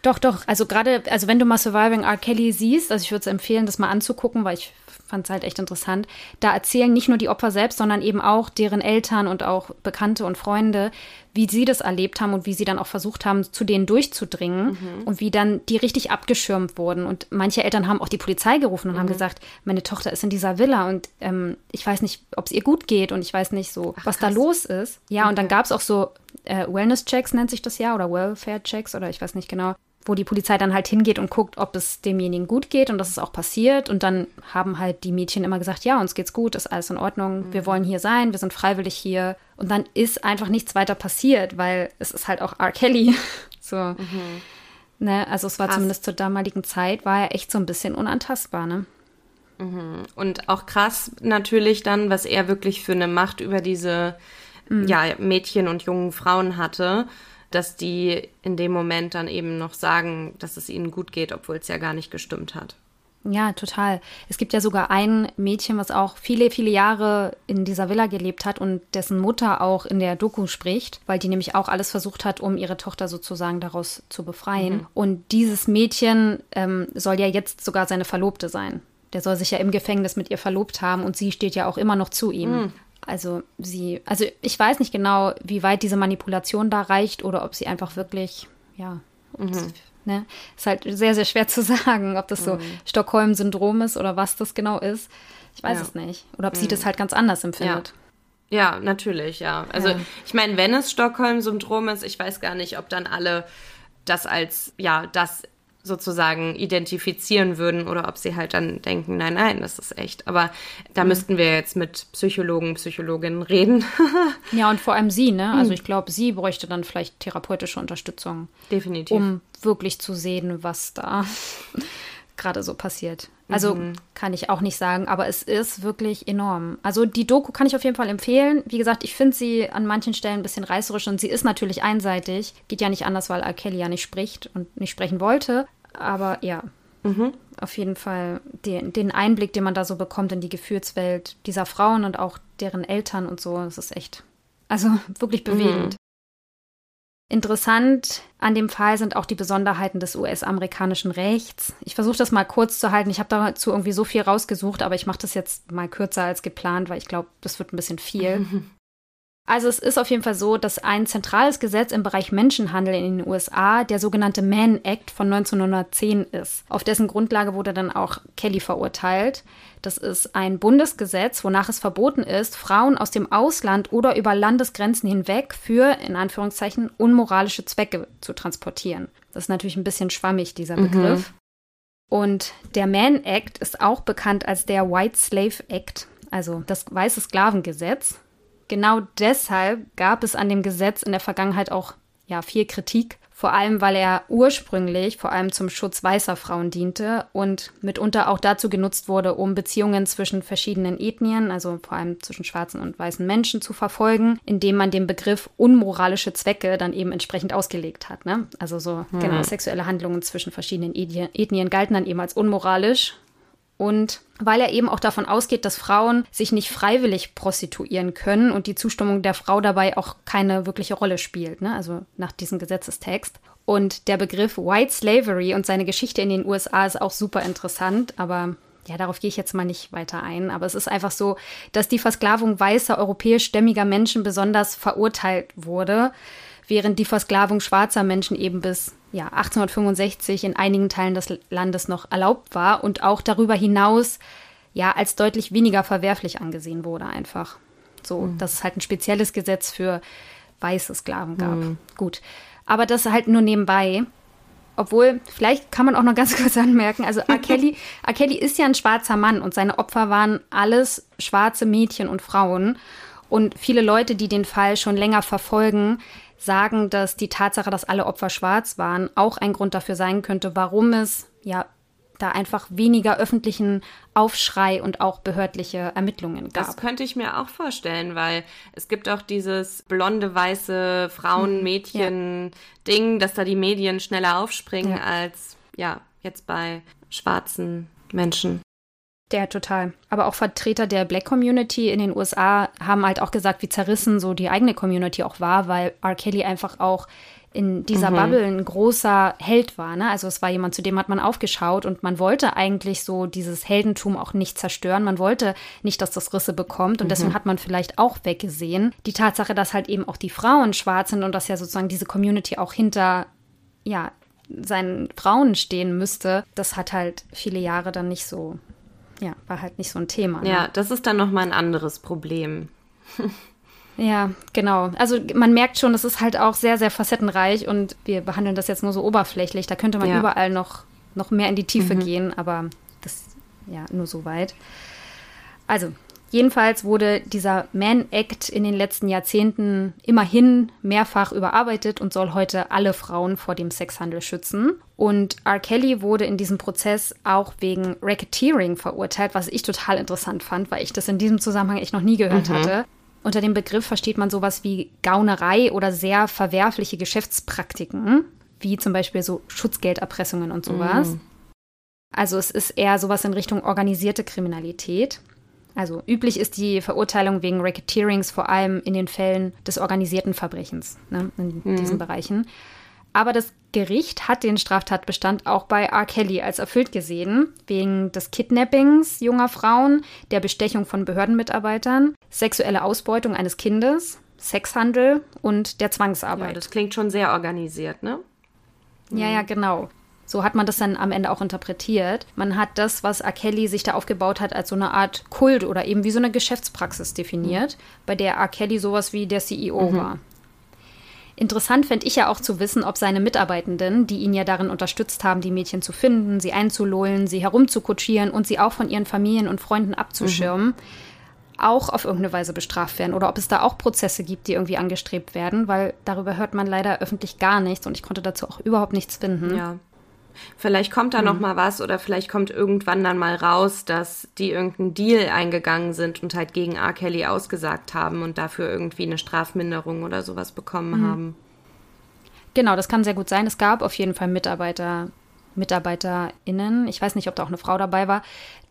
Doch, doch. Also gerade, also wenn du mal Surviving R. Kelly siehst, also ich würde es empfehlen, das mal anzugucken, weil ich fand es halt echt interessant. Da erzählen nicht nur die Opfer selbst, sondern eben auch deren Eltern und auch Bekannte und Freunde, wie sie das erlebt haben und wie sie dann auch versucht haben, zu denen durchzudringen mhm. und wie dann die richtig abgeschirmt wurden. Und manche Eltern haben auch die Polizei gerufen und mhm. haben gesagt, meine Tochter ist in dieser Villa und ähm, ich weiß nicht, ob es ihr gut geht und ich weiß nicht so, Ach, was krass. da los ist. Ja, okay. und dann gab es auch so äh, Wellness-Checks, nennt sich das ja, oder Welfare-Checks oder ich weiß nicht genau wo die Polizei dann halt hingeht und guckt, ob es demjenigen gut geht und das ist auch passiert. Und dann haben halt die Mädchen immer gesagt, ja, uns geht's gut, ist alles in Ordnung, mhm. wir wollen hier sein, wir sind freiwillig hier. Und dann ist einfach nichts weiter passiert, weil es ist halt auch R. Kelly. so. Mhm. Ne? Also es war krass. zumindest zur damaligen Zeit, war er echt so ein bisschen unantastbar, ne?
Mhm. Und auch krass natürlich dann, was er wirklich für eine Macht über diese mhm. ja, Mädchen und jungen Frauen hatte dass die in dem Moment dann eben noch sagen, dass es ihnen gut geht, obwohl es ja gar nicht gestimmt hat.
Ja, total. Es gibt ja sogar ein Mädchen, was auch viele, viele Jahre in dieser Villa gelebt hat und dessen Mutter auch in der Doku spricht, weil die nämlich auch alles versucht hat, um ihre Tochter sozusagen daraus zu befreien. Mhm. Und dieses Mädchen ähm, soll ja jetzt sogar seine Verlobte sein. Der soll sich ja im Gefängnis mit ihr verlobt haben und sie steht ja auch immer noch zu ihm. Mhm. Also sie, also ich weiß nicht genau, wie weit diese Manipulation da reicht oder ob sie einfach wirklich, ja, mhm. ne, ist halt sehr, sehr schwer zu sagen, ob das so mhm. Stockholm-Syndrom ist oder was das genau ist. Ich weiß ja. es nicht. Oder ob mhm. sie das halt ganz anders empfindet.
Ja. ja natürlich, ja. Also ja. ich meine, wenn es Stockholm-Syndrom ist, ich weiß gar nicht, ob dann alle das als, ja, das sozusagen identifizieren würden oder ob sie halt dann denken, nein, nein, das ist echt. Aber da mhm. müssten wir jetzt mit Psychologen, Psychologinnen reden.
ja, und vor allem sie, ne? Also mhm. ich glaube, sie bräuchte dann vielleicht therapeutische Unterstützung.
Definitiv.
Um wirklich zu sehen, was da gerade so passiert. Also mhm. kann ich auch nicht sagen, aber es ist wirklich enorm. Also die Doku kann ich auf jeden Fall empfehlen. Wie gesagt, ich finde sie an manchen Stellen ein bisschen reißerisch und sie ist natürlich einseitig. Geht ja nicht anders, weil R. Kelly ja nicht spricht und nicht sprechen wollte. Aber ja, mhm. auf jeden Fall den, den Einblick, den man da so bekommt in die Gefühlswelt dieser Frauen und auch deren Eltern und so, das ist echt, also wirklich bewegend. Mhm. Interessant an dem Fall sind auch die Besonderheiten des US-amerikanischen Rechts. Ich versuche das mal kurz zu halten. Ich habe dazu irgendwie so viel rausgesucht, aber ich mache das jetzt mal kürzer als geplant, weil ich glaube, das wird ein bisschen viel. Also es ist auf jeden Fall so, dass ein zentrales Gesetz im Bereich Menschenhandel in den USA der sogenannte Mann Act von 1910 ist. Auf dessen Grundlage wurde dann auch Kelly verurteilt. Das ist ein Bundesgesetz, wonach es verboten ist, Frauen aus dem Ausland oder über Landesgrenzen hinweg für, in Anführungszeichen, unmoralische Zwecke zu transportieren. Das ist natürlich ein bisschen schwammig, dieser mhm. Begriff. Mhm. Und der Mann Act ist auch bekannt als der White Slave Act, also das weiße Sklavengesetz. Genau deshalb gab es an dem Gesetz in der Vergangenheit auch ja viel Kritik vor allem weil er ursprünglich vor allem zum Schutz weißer Frauen diente und mitunter auch dazu genutzt wurde, um Beziehungen zwischen verschiedenen Ethnien, also vor allem zwischen schwarzen und weißen Menschen zu verfolgen, indem man den Begriff unmoralische Zwecke dann eben entsprechend ausgelegt hat. Ne? Also so mhm. genau sexuelle Handlungen zwischen verschiedenen Ethnien galten dann eben als unmoralisch und weil er eben auch davon ausgeht, dass Frauen sich nicht freiwillig prostituieren können und die Zustimmung der Frau dabei auch keine wirkliche Rolle spielt, ne? also nach diesem Gesetzestext. Und der Begriff White Slavery und seine Geschichte in den USA ist auch super interessant, aber ja, darauf gehe ich jetzt mal nicht weiter ein. Aber es ist einfach so, dass die Versklavung weißer europäischstämmiger Menschen besonders verurteilt wurde während die Versklavung schwarzer Menschen eben bis ja, 1865 in einigen Teilen des Landes noch erlaubt war und auch darüber hinaus ja als deutlich weniger verwerflich angesehen wurde einfach. So, mhm. dass es halt ein spezielles Gesetz für weiße Sklaven gab. Mhm. Gut. Aber das halt nur nebenbei. Obwohl, vielleicht kann man auch noch ganz kurz anmerken, also R. Kelly, R. Kelly ist ja ein schwarzer Mann und seine Opfer waren alles schwarze Mädchen und Frauen. Und viele Leute, die den Fall schon länger verfolgen, sagen, dass die Tatsache, dass alle Opfer schwarz waren, auch ein Grund dafür sein könnte, warum es ja da einfach weniger öffentlichen Aufschrei und auch behördliche Ermittlungen gab.
Das könnte ich mir auch vorstellen, weil es gibt auch dieses blonde, weiße Frauen-Mädchen-Ding, ja. dass da die Medien schneller aufspringen ja. als ja jetzt bei schwarzen Menschen.
Der total. Aber auch Vertreter der Black Community in den USA haben halt auch gesagt, wie zerrissen so die eigene Community auch war, weil R. Kelly einfach auch in dieser mhm. Bubble ein großer Held war. Ne? Also es war jemand, zu dem hat man aufgeschaut und man wollte eigentlich so dieses Heldentum auch nicht zerstören. Man wollte nicht, dass das Risse bekommt und mhm. deswegen hat man vielleicht auch weggesehen. Die Tatsache, dass halt eben auch die Frauen schwarz sind und dass ja sozusagen diese Community auch hinter, ja, seinen Frauen stehen müsste, das hat halt viele Jahre dann nicht so ja, war halt nicht so ein Thema.
Ne? Ja, das ist dann nochmal ein anderes Problem.
ja, genau. Also man merkt schon, es ist halt auch sehr, sehr facettenreich und wir behandeln das jetzt nur so oberflächlich. Da könnte man ja. überall noch, noch mehr in die Tiefe mhm. gehen, aber das, ja, nur so weit. Also, Jedenfalls wurde dieser Man Act in den letzten Jahrzehnten immerhin mehrfach überarbeitet und soll heute alle Frauen vor dem Sexhandel schützen. Und R. Kelly wurde in diesem Prozess auch wegen Racketeering verurteilt, was ich total interessant fand, weil ich das in diesem Zusammenhang echt noch nie gehört mhm. hatte. Unter dem Begriff versteht man sowas wie Gaunerei oder sehr verwerfliche Geschäftspraktiken, wie zum Beispiel so Schutzgelderpressungen und sowas. Mhm. Also es ist eher sowas in Richtung organisierte Kriminalität. Also üblich ist die Verurteilung wegen Racketeerings vor allem in den Fällen des organisierten Verbrechens, ne, in mhm. diesen Bereichen. Aber das Gericht hat den Straftatbestand auch bei R. Kelly als erfüllt gesehen, wegen des Kidnappings junger Frauen, der Bestechung von Behördenmitarbeitern, sexuelle Ausbeutung eines Kindes, Sexhandel und der Zwangsarbeit. Ja,
das klingt schon sehr organisiert, ne?
Ja, ja, genau. So hat man das dann am Ende auch interpretiert. Man hat das, was R. Kelly sich da aufgebaut hat, als so eine Art Kult oder eben wie so eine Geschäftspraxis definiert, bei der R. Kelly sowas wie der CEO mhm. war. Interessant fände ich ja auch zu wissen, ob seine Mitarbeitenden, die ihn ja darin unterstützt haben, die Mädchen zu finden, sie einzulullen, sie herumzukutschieren und sie auch von ihren Familien und Freunden abzuschirmen, mhm. auch auf irgendeine Weise bestraft werden oder ob es da auch Prozesse gibt, die irgendwie angestrebt werden, weil darüber hört man leider öffentlich gar nichts und ich konnte dazu auch überhaupt nichts finden.
Ja. Vielleicht kommt da mhm. noch mal was oder vielleicht kommt irgendwann dann mal raus, dass die irgendeinen Deal eingegangen sind und halt gegen R. Kelly ausgesagt haben und dafür irgendwie eine Strafminderung oder sowas bekommen mhm. haben.
Genau, das kann sehr gut sein. Es gab auf jeden Fall Mitarbeiter, MitarbeiterInnen, ich weiß nicht, ob da auch eine Frau dabei war,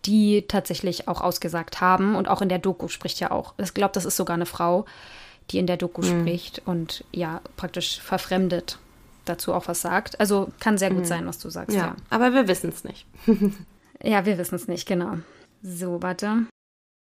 die tatsächlich auch ausgesagt haben und auch in der Doku spricht ja auch. Ich glaube, das ist sogar eine Frau, die in der Doku mhm. spricht und ja, praktisch verfremdet dazu auch was sagt. Also kann sehr gut mhm. sein, was du sagst.
Ja, ja. aber wir wissen es nicht.
ja, wir wissen es nicht, genau. So, warte.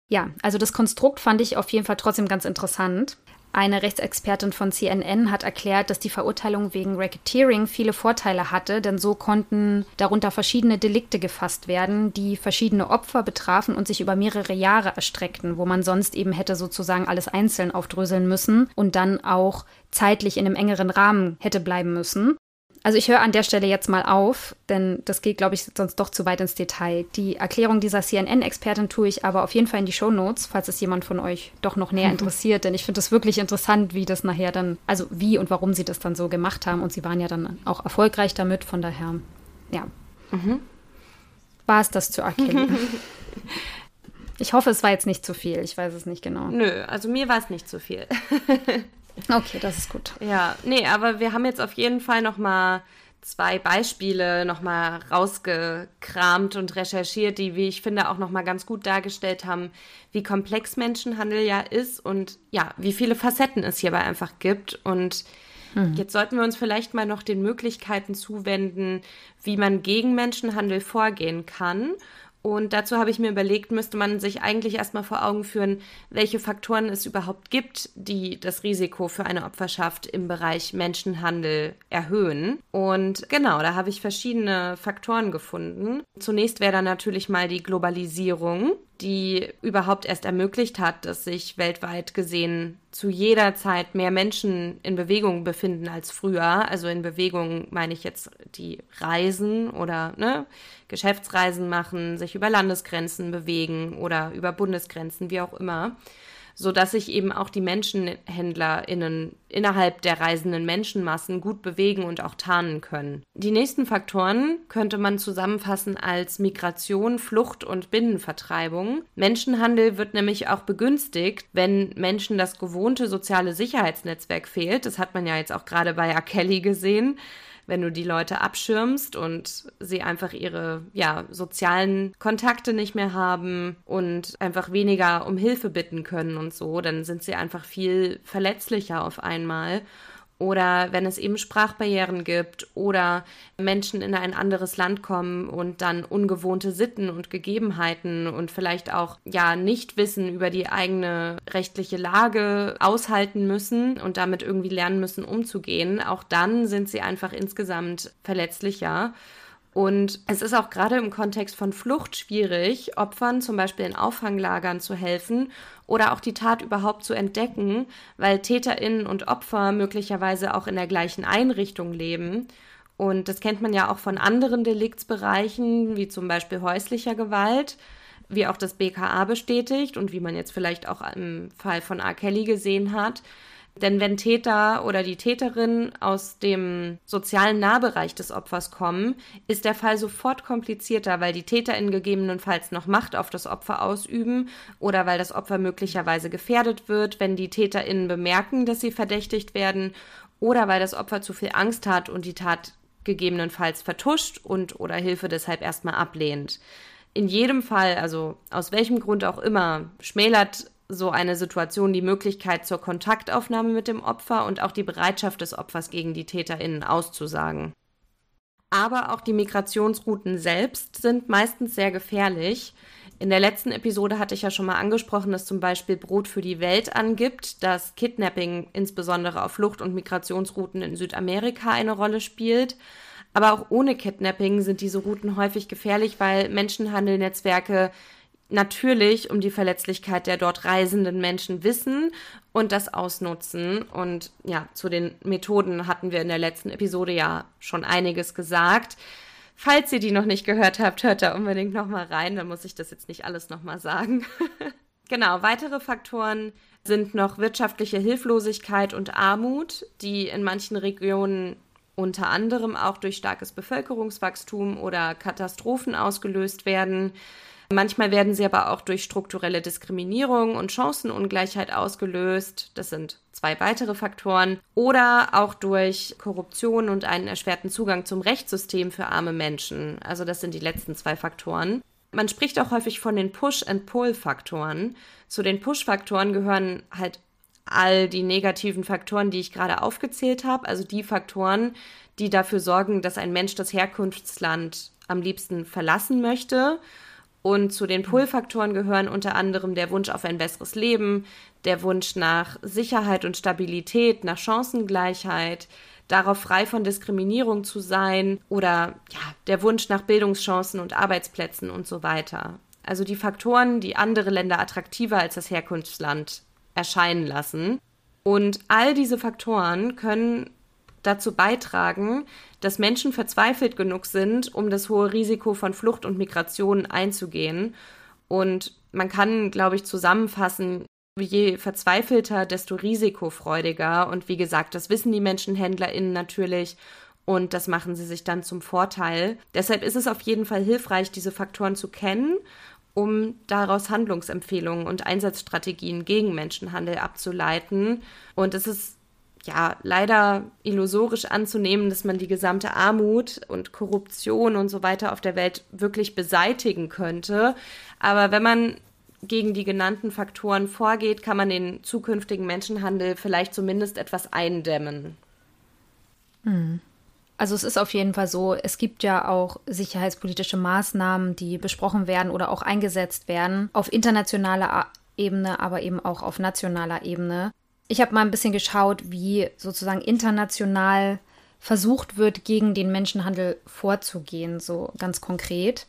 Ja, also das Konstrukt fand ich auf jeden Fall trotzdem ganz interessant. Eine Rechtsexpertin von CNN hat erklärt, dass die Verurteilung wegen Racketeering viele Vorteile hatte, denn so konnten darunter verschiedene Delikte gefasst werden, die verschiedene Opfer betrafen und sich über mehrere Jahre erstreckten, wo man sonst eben hätte sozusagen alles einzeln aufdröseln müssen und dann auch zeitlich in einem engeren Rahmen hätte bleiben müssen. Also ich höre an der Stelle jetzt mal auf, denn das geht, glaube ich, sonst doch zu weit ins Detail. Die Erklärung dieser CNN-Expertin tue ich aber auf jeden Fall in die Show Notes, falls es jemand von euch doch noch näher interessiert, denn ich finde es wirklich interessant, wie das nachher dann, also wie und warum sie das dann so gemacht haben. Und sie waren ja dann auch erfolgreich damit, von daher, ja. Mhm. War es das zu erkennen? ich hoffe, es war jetzt nicht zu viel. Ich weiß es nicht genau.
Nö, also mir war es nicht zu viel.
Okay, das ist gut.
Ja, nee, aber wir haben jetzt auf jeden Fall noch mal zwei Beispiele noch mal rausgekramt und recherchiert, die, wie ich finde, auch noch mal ganz gut dargestellt haben, wie komplex Menschenhandel ja ist und ja, wie viele Facetten es hierbei einfach gibt. Und mhm. jetzt sollten wir uns vielleicht mal noch den Möglichkeiten zuwenden, wie man gegen Menschenhandel vorgehen kann und dazu habe ich mir überlegt, müsste man sich eigentlich erstmal vor Augen führen, welche Faktoren es überhaupt gibt, die das Risiko für eine Opferschaft im Bereich Menschenhandel erhöhen. Und genau, da habe ich verschiedene Faktoren gefunden. Zunächst wäre da natürlich mal die Globalisierung die überhaupt erst ermöglicht hat, dass sich weltweit gesehen zu jeder Zeit mehr Menschen in Bewegung befinden als früher. Also in Bewegung meine ich jetzt die Reisen oder ne, Geschäftsreisen machen, sich über Landesgrenzen bewegen oder über Bundesgrenzen, wie auch immer sodass sich eben auch die MenschenhändlerInnen innerhalb der reisenden Menschenmassen gut bewegen und auch tarnen können. Die nächsten Faktoren könnte man zusammenfassen als Migration, Flucht und Binnenvertreibung. Menschenhandel wird nämlich auch begünstigt, wenn Menschen das gewohnte soziale Sicherheitsnetzwerk fehlt. Das hat man ja jetzt auch gerade bei R. Kelly gesehen wenn du die Leute abschirmst und sie einfach ihre ja, sozialen Kontakte nicht mehr haben und einfach weniger um Hilfe bitten können und so, dann sind sie einfach viel verletzlicher auf einmal oder wenn es eben Sprachbarrieren gibt oder Menschen in ein anderes Land kommen und dann ungewohnte Sitten und Gegebenheiten und vielleicht auch ja nicht wissen über die eigene rechtliche Lage aushalten müssen und damit irgendwie lernen müssen umzugehen, auch dann sind sie einfach insgesamt verletzlicher. Und es ist auch gerade im Kontext von Flucht schwierig, Opfern zum Beispiel in Auffanglagern zu helfen oder auch die Tat überhaupt zu entdecken, weil Täterinnen und Opfer möglicherweise auch in der gleichen Einrichtung leben. Und das kennt man ja auch von anderen Deliktsbereichen, wie zum Beispiel häuslicher Gewalt, wie auch das BKA bestätigt und wie man jetzt vielleicht auch im Fall von R. Kelly gesehen hat denn wenn Täter oder die Täterin aus dem sozialen Nahbereich des Opfers kommen, ist der Fall sofort komplizierter, weil die TäterInnen gegebenenfalls noch Macht auf das Opfer ausüben oder weil das Opfer möglicherweise gefährdet wird, wenn die TäterInnen bemerken, dass sie verdächtigt werden oder weil das Opfer zu viel Angst hat und die Tat gegebenenfalls vertuscht und oder Hilfe deshalb erstmal ablehnt. In jedem Fall, also aus welchem Grund auch immer, schmälert so eine Situation die Möglichkeit zur Kontaktaufnahme mit dem Opfer und auch die Bereitschaft des Opfers gegen die TäterInnen auszusagen. Aber auch die Migrationsrouten selbst sind meistens sehr gefährlich. In der letzten Episode hatte ich ja schon mal angesprochen, dass zum Beispiel Brot für die Welt angibt, dass Kidnapping insbesondere auf Flucht- und Migrationsrouten in Südamerika eine Rolle spielt. Aber auch ohne Kidnapping sind diese Routen häufig gefährlich, weil Menschenhandelnetzwerke natürlich um die Verletzlichkeit der dort reisenden Menschen wissen und das ausnutzen. Und ja, zu den Methoden hatten wir in der letzten Episode ja schon einiges gesagt. Falls ihr die noch nicht gehört habt, hört da unbedingt nochmal rein, dann muss ich das jetzt nicht alles nochmal sagen. genau, weitere Faktoren sind noch wirtschaftliche Hilflosigkeit und Armut, die in manchen Regionen unter anderem auch durch starkes Bevölkerungswachstum oder Katastrophen ausgelöst werden. Manchmal werden sie aber auch durch strukturelle Diskriminierung und Chancenungleichheit ausgelöst. Das sind zwei weitere Faktoren. Oder auch durch Korruption und einen erschwerten Zugang zum Rechtssystem für arme Menschen. Also das sind die letzten zwei Faktoren. Man spricht auch häufig von den Push-and-Pull-Faktoren. Zu den Push-Faktoren gehören halt all die negativen Faktoren, die ich gerade aufgezählt habe, also die Faktoren, die dafür sorgen, dass ein Mensch das Herkunftsland am liebsten verlassen möchte und zu den Pull-Faktoren gehören unter anderem der Wunsch auf ein besseres Leben, der Wunsch nach Sicherheit und Stabilität, nach Chancengleichheit, darauf frei von Diskriminierung zu sein oder ja, der Wunsch nach Bildungschancen und Arbeitsplätzen und so weiter. Also die Faktoren, die andere Länder attraktiver als das Herkunftsland erscheinen lassen. Und all diese Faktoren können dazu beitragen, dass Menschen verzweifelt genug sind, um das hohe Risiko von Flucht und Migration einzugehen. Und man kann, glaube ich, zusammenfassen, je verzweifelter, desto risikofreudiger. Und wie gesagt, das wissen die MenschenhändlerInnen natürlich. Und das machen sie sich dann zum Vorteil. Deshalb ist es auf jeden Fall hilfreich, diese Faktoren zu kennen, um daraus Handlungsempfehlungen und Einsatzstrategien gegen Menschenhandel abzuleiten. Und es ist ja leider illusorisch anzunehmen, dass man die gesamte Armut und Korruption und so weiter auf der Welt wirklich beseitigen könnte. Aber wenn man gegen die genannten Faktoren vorgeht, kann man den zukünftigen Menschenhandel vielleicht zumindest etwas eindämmen.
Hm. Also es ist auf jeden Fall so, es gibt ja auch sicherheitspolitische Maßnahmen, die besprochen werden oder auch eingesetzt werden auf internationaler Ebene, aber eben auch auf nationaler Ebene. Ich habe mal ein bisschen geschaut, wie sozusagen international versucht wird, gegen den Menschenhandel vorzugehen, so ganz konkret.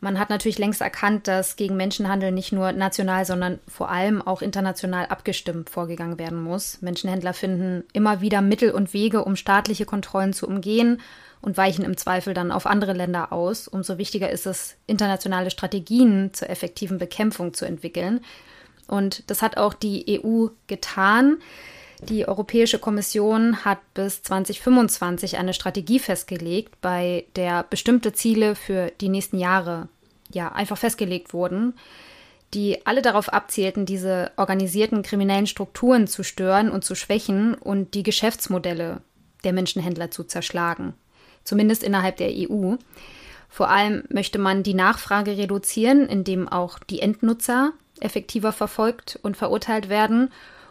Man hat natürlich längst erkannt, dass gegen Menschenhandel nicht nur national, sondern vor allem auch international abgestimmt vorgegangen werden muss. Menschenhändler finden immer wieder Mittel und Wege, um staatliche Kontrollen zu umgehen und weichen im Zweifel dann auf andere Länder aus. Umso wichtiger ist es, internationale Strategien zur effektiven Bekämpfung zu entwickeln. Und das hat auch die EU getan. Die Europäische Kommission hat bis 2025 eine Strategie festgelegt, bei der bestimmte Ziele für die nächsten Jahre ja einfach festgelegt wurden, die alle darauf abzielten, diese organisierten kriminellen Strukturen zu stören und zu schwächen und die Geschäftsmodelle der Menschenhändler zu zerschlagen, zumindest innerhalb der EU. Vor allem möchte man die Nachfrage reduzieren, indem auch die Endnutzer effektiver verfolgt und verurteilt werden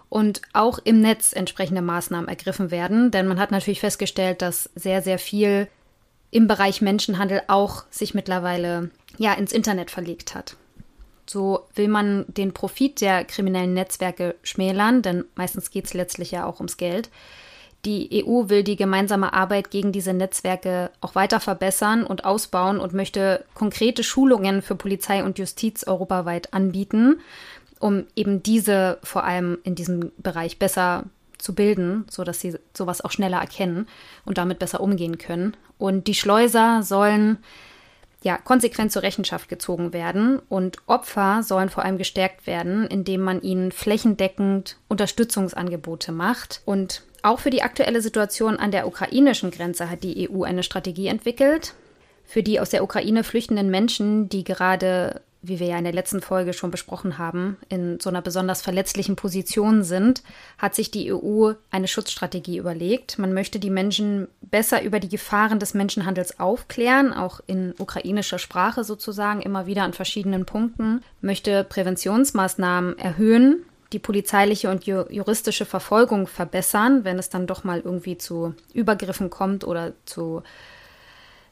und auch im Netz entsprechende Maßnahmen ergriffen werden. Denn man hat natürlich festgestellt, dass sehr, sehr viel im Bereich Menschenhandel auch sich mittlerweile ja ins Internet verlegt hat. So will man den Profit der kriminellen Netzwerke schmälern, denn meistens geht es letztlich ja auch ums Geld. Die EU will die gemeinsame Arbeit gegen diese Netzwerke auch weiter verbessern und ausbauen und möchte konkrete Schulungen für Polizei und Justiz europaweit anbieten um eben diese vor allem in diesem Bereich besser zu bilden, sodass sie sowas auch schneller erkennen und damit besser umgehen können. Und die Schleuser sollen ja konsequent zur Rechenschaft gezogen werden und Opfer sollen vor allem gestärkt werden, indem man ihnen flächendeckend Unterstützungsangebote macht. Und auch für die aktuelle Situation an der ukrainischen Grenze hat die EU eine Strategie entwickelt. Für die aus der Ukraine flüchtenden Menschen, die gerade wie wir ja in der letzten Folge schon besprochen haben, in so einer besonders verletzlichen Position sind, hat sich die EU eine Schutzstrategie überlegt. Man möchte die Menschen besser über die Gefahren des Menschenhandels aufklären, auch in ukrainischer Sprache sozusagen, immer wieder an verschiedenen Punkten, möchte Präventionsmaßnahmen erhöhen, die polizeiliche und juristische Verfolgung verbessern, wenn es dann doch mal irgendwie zu Übergriffen kommt oder zu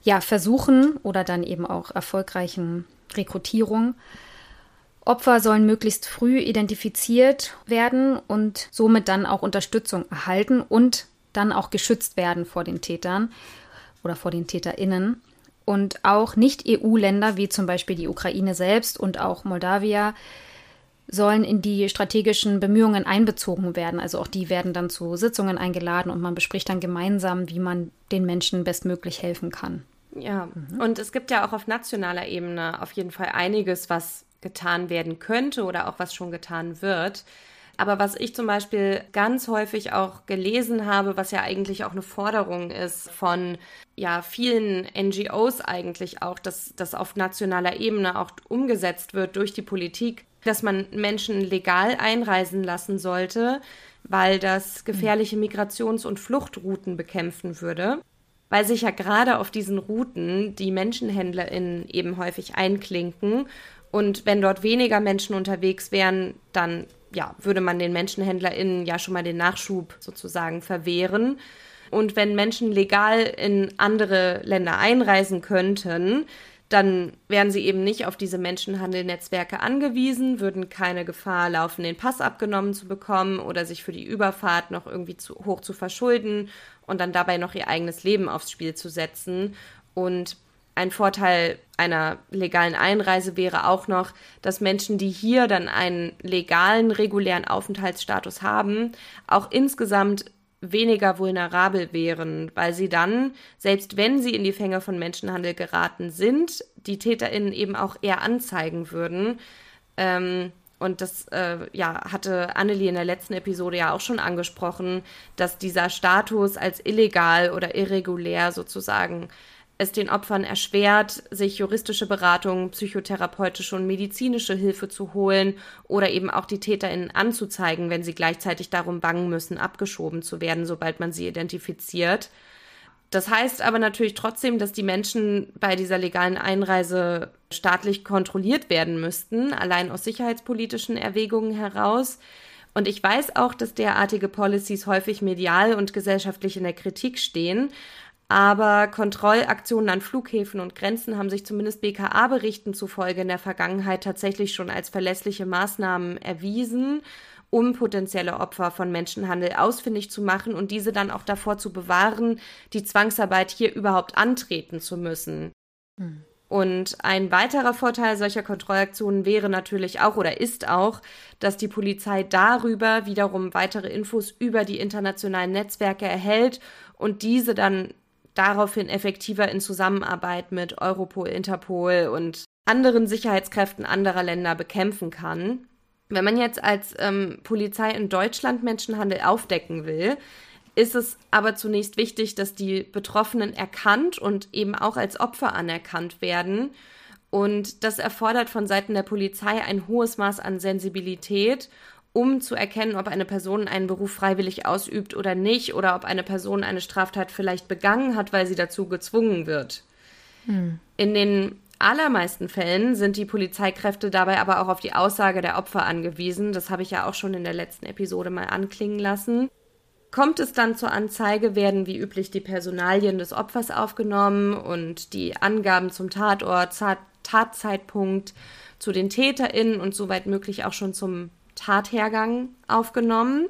ja, Versuchen oder dann eben auch erfolgreichen Rekrutierung. Opfer sollen möglichst früh identifiziert werden und somit dann auch Unterstützung erhalten und dann auch geschützt werden vor den Tätern oder vor den TäterInnen. Und auch Nicht-EU-Länder wie zum Beispiel die Ukraine selbst und auch Moldawia sollen in die strategischen Bemühungen einbezogen werden. Also auch die werden dann zu Sitzungen eingeladen und man bespricht dann gemeinsam, wie man den Menschen bestmöglich helfen kann.
Ja, mhm. und es gibt ja auch auf nationaler Ebene auf jeden Fall einiges, was getan werden könnte oder auch was schon getan wird. Aber was ich zum Beispiel ganz häufig auch gelesen habe, was ja eigentlich auch eine Forderung ist von ja vielen NGOs eigentlich auch, dass das auf nationaler Ebene auch umgesetzt wird durch die Politik, dass man Menschen legal einreisen lassen sollte, weil das gefährliche Migrations- und Fluchtrouten bekämpfen würde weil sich ja gerade auf diesen Routen die MenschenhändlerInnen eben häufig einklinken. Und wenn dort weniger Menschen unterwegs wären, dann ja, würde man den MenschenhändlerInnen ja schon mal den Nachschub sozusagen verwehren. Und wenn Menschen legal in andere Länder einreisen könnten, dann wären sie eben nicht auf diese Menschenhandelnetzwerke angewiesen, würden keine Gefahr laufen, den Pass abgenommen zu bekommen oder sich für die Überfahrt noch irgendwie zu, hoch zu verschulden und dann dabei noch ihr eigenes Leben aufs Spiel zu setzen. Und ein Vorteil einer legalen Einreise wäre auch noch, dass Menschen, die hier dann einen legalen, regulären Aufenthaltsstatus haben, auch insgesamt weniger vulnerabel wären, weil sie dann, selbst wenn sie in die Fänge von Menschenhandel geraten sind, die TäterInnen eben auch eher anzeigen würden. Ähm, und das äh, ja, hatte Annelie in der letzten Episode ja auch schon angesprochen, dass dieser Status als illegal oder irregulär sozusagen es den Opfern erschwert, sich juristische Beratung, psychotherapeutische und medizinische Hilfe zu holen oder eben auch die TäterInnen anzuzeigen, wenn sie gleichzeitig darum bangen müssen, abgeschoben zu werden, sobald man sie identifiziert. Das heißt aber natürlich trotzdem, dass die Menschen bei dieser legalen Einreise staatlich kontrolliert werden müssten, allein aus sicherheitspolitischen Erwägungen heraus. Und ich weiß auch, dass derartige Policies häufig medial und gesellschaftlich in der Kritik stehen. Aber Kontrollaktionen an Flughäfen und Grenzen haben sich zumindest BKA-Berichten zufolge in der Vergangenheit tatsächlich schon als verlässliche Maßnahmen erwiesen, um potenzielle Opfer von Menschenhandel ausfindig zu machen und diese dann auch davor zu bewahren, die Zwangsarbeit hier überhaupt antreten zu müssen. Hm. Und ein weiterer Vorteil solcher Kontrollaktionen wäre natürlich auch oder ist auch, dass die Polizei darüber wiederum weitere Infos über die internationalen Netzwerke erhält und diese dann daraufhin effektiver in Zusammenarbeit mit Europol, Interpol und anderen Sicherheitskräften anderer Länder bekämpfen kann. Wenn man jetzt als ähm, Polizei in Deutschland Menschenhandel aufdecken will, ist es aber zunächst wichtig, dass die Betroffenen erkannt und eben auch als Opfer anerkannt werden. Und das erfordert von Seiten der Polizei ein hohes Maß an Sensibilität um zu erkennen, ob eine Person einen Beruf freiwillig ausübt oder nicht, oder ob eine Person eine Straftat vielleicht begangen hat, weil sie dazu gezwungen wird. Hm. In den allermeisten Fällen sind die Polizeikräfte dabei aber auch auf die Aussage der Opfer angewiesen. Das habe ich ja auch schon in der letzten Episode mal anklingen lassen. Kommt es dann zur Anzeige, werden wie üblich die Personalien des Opfers aufgenommen und die Angaben zum Tatort, Tatzeitpunkt, zu den TäterInnen und soweit möglich auch schon zum Tathergang aufgenommen.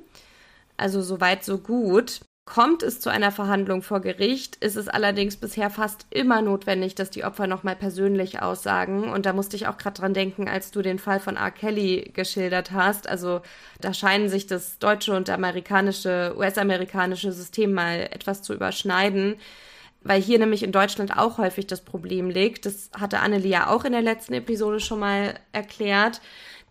Also soweit so gut. Kommt es zu einer Verhandlung vor Gericht, ist es allerdings bisher fast immer notwendig, dass die Opfer nochmal persönlich aussagen. Und da musste ich auch gerade dran denken, als du den Fall von R. Kelly geschildert hast. Also da scheinen sich das deutsche und amerikanische, US-amerikanische System mal etwas zu überschneiden. Weil hier nämlich in Deutschland auch häufig das Problem liegt. Das hatte Annelie ja auch in der letzten Episode schon mal erklärt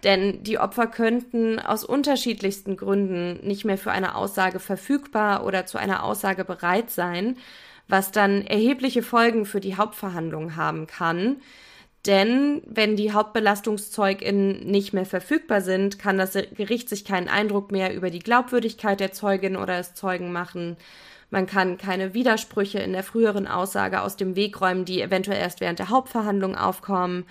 denn die Opfer könnten aus unterschiedlichsten Gründen nicht mehr für eine Aussage verfügbar oder zu einer Aussage bereit sein, was dann erhebliche Folgen für die Hauptverhandlung haben kann. Denn wenn die HauptbelastungzeugInnen nicht mehr verfügbar sind, kann das Gericht sich keinen Eindruck mehr über die Glaubwürdigkeit der Zeugin oder des Zeugen machen. Man kann keine Widersprüche in der früheren Aussage aus dem Weg räumen, die eventuell erst während der Hauptverhandlung aufkommen.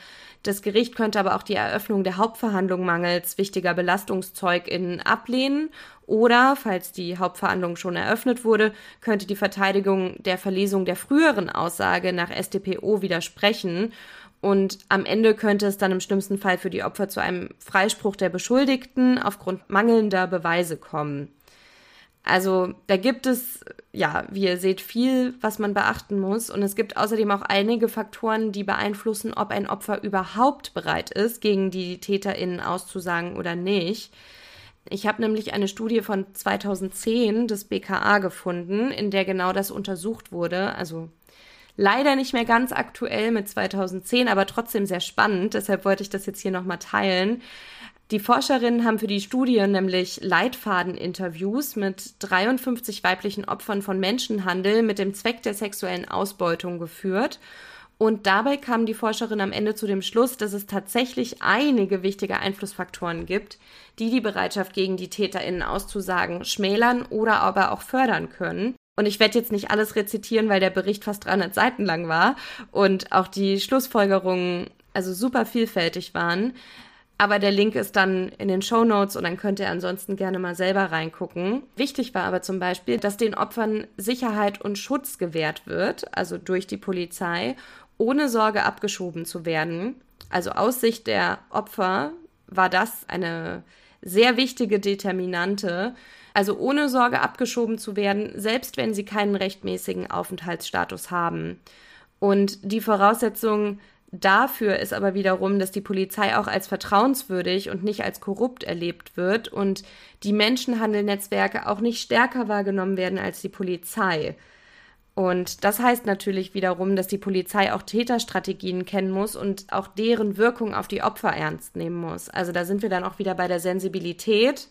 Das Gericht könnte aber auch die Eröffnung der Hauptverhandlung mangels wichtiger BelastungszeugInnen ablehnen oder, falls die Hauptverhandlung schon eröffnet wurde, könnte die Verteidigung der Verlesung der früheren Aussage nach StPO widersprechen und am Ende könnte es dann im schlimmsten Fall für die Opfer zu einem Freispruch der Beschuldigten aufgrund mangelnder Beweise kommen. Also da gibt es, ja, wie ihr seht, viel, was man beachten muss. Und es gibt außerdem auch einige Faktoren, die beeinflussen, ob ein Opfer überhaupt bereit ist, gegen die Täterinnen auszusagen oder nicht. Ich habe nämlich eine Studie von 2010 des BKA gefunden, in der genau das untersucht wurde. Also leider nicht mehr ganz aktuell mit 2010, aber trotzdem sehr spannend. Deshalb wollte ich das jetzt hier nochmal teilen. Die Forscherinnen haben für die Studie nämlich Leitfadeninterviews mit 53 weiblichen Opfern von Menschenhandel mit dem Zweck der sexuellen Ausbeutung geführt. Und dabei kamen die Forscherinnen am Ende zu dem Schluss, dass es tatsächlich einige wichtige Einflussfaktoren gibt, die die Bereitschaft gegen die TäterInnen auszusagen schmälern oder aber auch fördern können. Und ich werde jetzt nicht alles rezitieren, weil der Bericht fast 300 Seiten lang war und auch die Schlussfolgerungen also super vielfältig waren. Aber der Link ist dann in den Show Notes und dann könnt ihr ansonsten gerne mal selber reingucken. Wichtig war aber zum Beispiel, dass den Opfern Sicherheit und Schutz gewährt wird, also durch die Polizei, ohne Sorge abgeschoben zu werden. Also aus Sicht der Opfer war das eine sehr wichtige Determinante. Also ohne Sorge abgeschoben zu werden, selbst wenn sie keinen rechtmäßigen Aufenthaltsstatus haben. Und die Voraussetzung dafür ist aber wiederum, dass die Polizei auch als vertrauenswürdig und nicht als korrupt erlebt wird und die Menschenhandelnetzwerke auch nicht stärker wahrgenommen werden als die Polizei. Und das heißt natürlich wiederum, dass die Polizei auch Täterstrategien kennen muss und auch deren Wirkung auf die Opfer ernst nehmen muss. Also da sind wir dann auch wieder bei der Sensibilität,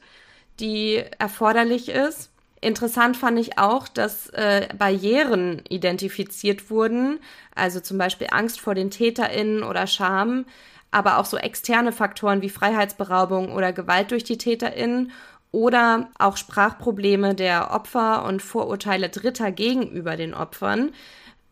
die erforderlich ist. Interessant fand ich auch, dass äh, Barrieren identifiziert wurden, also zum Beispiel Angst vor den TäterInnen oder Scham, aber auch so externe Faktoren wie Freiheitsberaubung oder Gewalt durch die TäterInnen oder auch Sprachprobleme der Opfer und Vorurteile Dritter gegenüber den Opfern.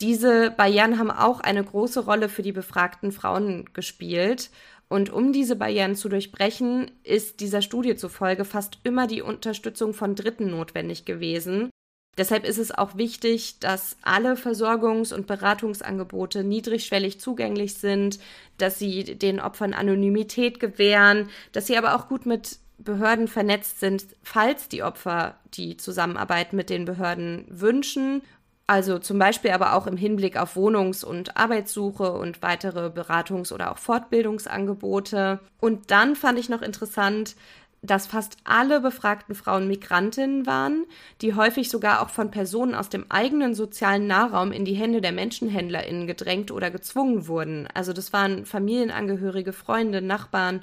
Diese Barrieren haben auch eine große Rolle für die befragten Frauen gespielt. Und um diese Barrieren zu durchbrechen, ist dieser Studie zufolge fast immer die Unterstützung von Dritten notwendig gewesen. Deshalb ist es auch wichtig, dass alle Versorgungs- und Beratungsangebote niedrigschwellig zugänglich sind, dass sie den Opfern Anonymität gewähren, dass sie aber auch gut mit Behörden vernetzt sind, falls die Opfer die Zusammenarbeit mit den Behörden wünschen also zum Beispiel aber auch im Hinblick auf Wohnungs- und Arbeitssuche und weitere Beratungs- oder auch Fortbildungsangebote. Und dann fand ich noch interessant, dass fast alle befragten Frauen Migrantinnen waren, die häufig sogar auch von Personen aus dem eigenen sozialen Nahraum in die Hände der Menschenhändlerinnen gedrängt oder gezwungen wurden. Also das waren Familienangehörige, Freunde, Nachbarn,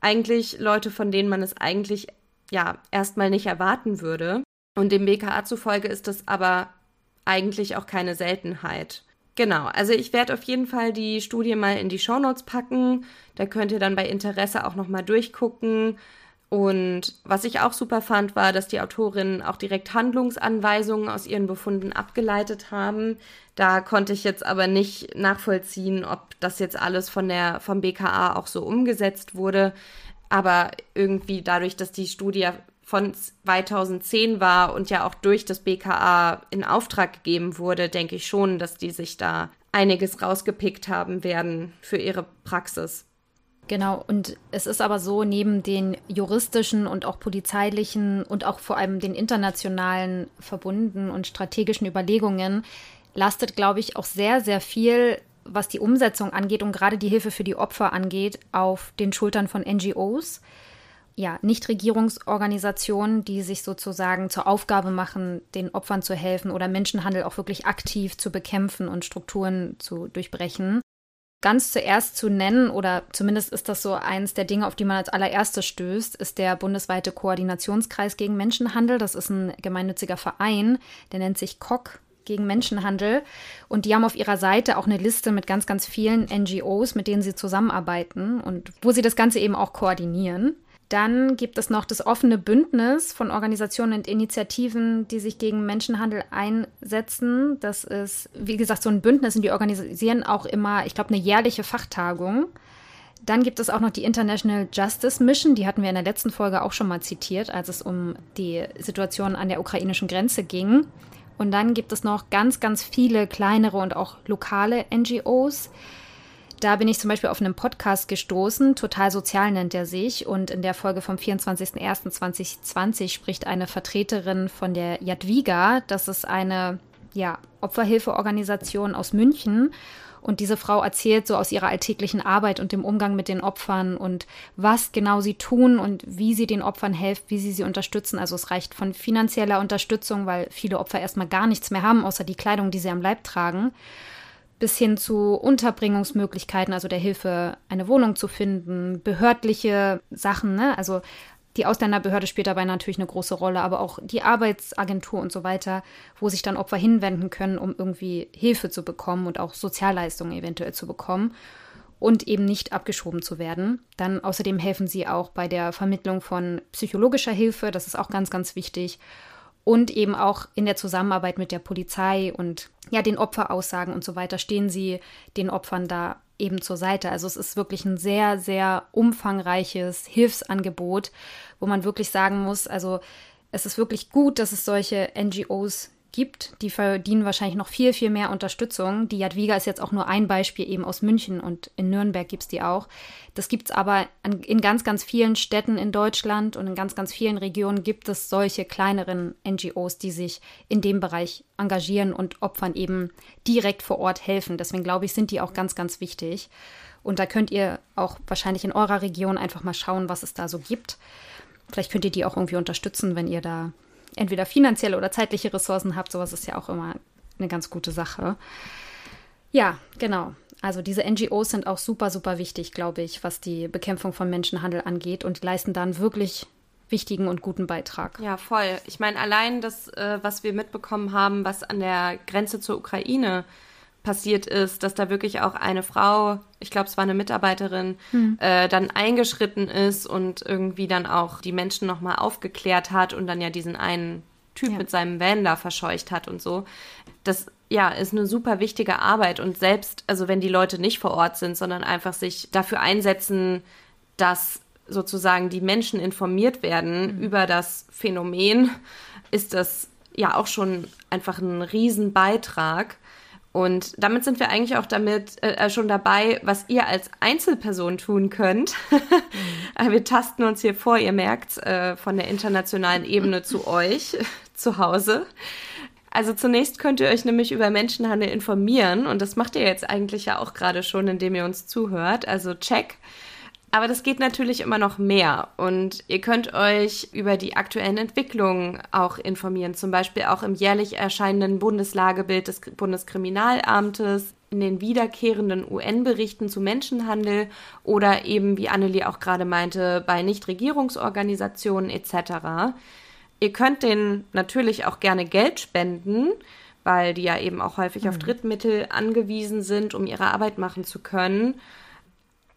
eigentlich Leute, von denen man es eigentlich ja erstmal nicht erwarten würde. Und dem BKA zufolge ist das aber eigentlich auch keine Seltenheit. Genau, also ich werde auf jeden Fall die Studie mal in die Shownotes packen. Da könnt ihr dann bei Interesse auch nochmal durchgucken. Und was ich auch super fand, war, dass die Autorinnen auch direkt Handlungsanweisungen aus ihren Befunden abgeleitet haben. Da konnte ich jetzt aber nicht nachvollziehen, ob das jetzt alles von der, vom BKA auch so umgesetzt wurde. Aber irgendwie dadurch, dass die Studie von 2010 war und ja auch durch das BKA in Auftrag gegeben wurde, denke ich schon, dass die sich da einiges rausgepickt haben werden für ihre Praxis.
Genau, und es ist aber so, neben den juristischen und auch polizeilichen und auch vor allem den internationalen Verbunden und strategischen Überlegungen lastet, glaube ich, auch sehr, sehr viel, was die Umsetzung angeht und gerade die Hilfe für die Opfer angeht, auf den Schultern von NGOs ja, Nichtregierungsorganisationen, die sich sozusagen zur Aufgabe machen, den Opfern zu helfen oder Menschenhandel auch wirklich aktiv zu bekämpfen und Strukturen zu durchbrechen. Ganz zuerst zu nennen, oder zumindest ist das so eins der Dinge, auf die man als allererstes stößt, ist der bundesweite Koordinationskreis gegen Menschenhandel. Das ist ein gemeinnütziger Verein, der nennt sich KOK gegen Menschenhandel. Und die haben auf ihrer Seite auch eine Liste mit ganz, ganz vielen NGOs, mit denen sie zusammenarbeiten und wo sie das Ganze eben auch koordinieren. Dann gibt es noch das offene Bündnis von Organisationen und Initiativen, die sich gegen Menschenhandel einsetzen. Das ist, wie gesagt, so ein Bündnis und die organisieren auch immer, ich glaube, eine jährliche Fachtagung. Dann gibt es auch noch die International Justice Mission, die hatten wir in der letzten Folge auch schon mal zitiert, als es um die Situation an der ukrainischen Grenze ging. Und dann gibt es noch ganz, ganz viele kleinere und auch lokale NGOs. Da bin ich zum Beispiel auf einen Podcast gestoßen, Total Sozial nennt er sich. Und in der Folge vom 24.01.2020 spricht eine Vertreterin von der Jadwiga. Das ist eine ja, Opferhilfeorganisation aus München. Und diese Frau erzählt so aus ihrer alltäglichen Arbeit und dem Umgang mit den Opfern und was genau sie tun und wie sie den Opfern helfen, wie sie sie unterstützen. Also es reicht von finanzieller Unterstützung, weil viele Opfer erstmal gar nichts mehr haben, außer die Kleidung, die sie am Leib tragen bis hin zu Unterbringungsmöglichkeiten, also der Hilfe, eine Wohnung zu finden, behördliche Sachen, ne? also die Ausländerbehörde spielt dabei natürlich eine große Rolle, aber auch die Arbeitsagentur und so weiter, wo sich dann Opfer hinwenden können, um irgendwie Hilfe zu bekommen und auch Sozialleistungen eventuell zu bekommen und eben nicht abgeschoben zu werden. Dann außerdem helfen sie auch bei der Vermittlung von psychologischer Hilfe, das ist auch ganz, ganz wichtig und eben auch in der Zusammenarbeit mit der Polizei und ja, den Opferaussagen und so weiter stehen sie den Opfern da eben zur Seite. Also es ist wirklich ein sehr, sehr umfangreiches Hilfsangebot, wo man wirklich sagen muss, also es ist wirklich gut, dass es solche NGOs gibt. Die verdienen wahrscheinlich noch viel, viel mehr Unterstützung. Die Jadwiga ist jetzt auch nur ein Beispiel eben aus München und in Nürnberg gibt es die auch. Das gibt es aber an, in ganz, ganz vielen Städten in Deutschland und in ganz, ganz vielen Regionen gibt es solche kleineren NGOs, die sich in dem Bereich engagieren und Opfern eben direkt vor Ort helfen. Deswegen glaube ich, sind die auch ganz, ganz wichtig. Und da könnt ihr auch wahrscheinlich in eurer Region einfach mal schauen, was es da so gibt. Vielleicht könnt ihr die auch irgendwie unterstützen, wenn ihr da entweder finanzielle oder zeitliche Ressourcen habt. Sowas ist ja auch immer eine ganz gute Sache. Ja, genau. Also diese NGOs sind auch super, super wichtig, glaube ich, was die Bekämpfung von Menschenhandel angeht und leisten dann wirklich wichtigen und guten Beitrag.
Ja, voll. Ich meine, allein das, äh, was wir mitbekommen haben, was an der Grenze zur Ukraine passiert ist, dass da wirklich auch eine Frau, ich glaube, es war eine Mitarbeiterin, hm. äh, dann eingeschritten ist und irgendwie dann auch die Menschen nochmal aufgeklärt hat und dann ja diesen einen Typ ja. mit seinem Van da verscheucht hat und so. Das ja, ist eine super wichtige Arbeit und selbst, also wenn die Leute nicht vor Ort sind, sondern einfach sich dafür einsetzen, dass sozusagen die Menschen informiert werden mhm. über das Phänomen, ist das ja auch schon einfach ein Riesenbeitrag. Und damit sind wir eigentlich auch damit äh, äh schon dabei, was ihr als Einzelperson tun könnt. mhm. wir tasten uns hier vor, ihr merkt, äh, von der internationalen Ebene zu euch zu Hause. Also zunächst könnt ihr euch nämlich über Menschenhandel informieren und das macht ihr jetzt eigentlich ja auch gerade schon, indem ihr uns zuhört. Also check. Aber das geht natürlich immer noch mehr und ihr könnt euch über die aktuellen Entwicklungen auch informieren, zum Beispiel auch im jährlich erscheinenden Bundeslagebild des Bundeskriminalamtes, in den wiederkehrenden UN-Berichten zu Menschenhandel oder eben, wie Annelie auch gerade meinte, bei Nichtregierungsorganisationen etc. Ihr könnt denen natürlich auch gerne Geld spenden, weil die ja eben auch häufig mhm. auf Drittmittel angewiesen sind, um ihre Arbeit machen zu können.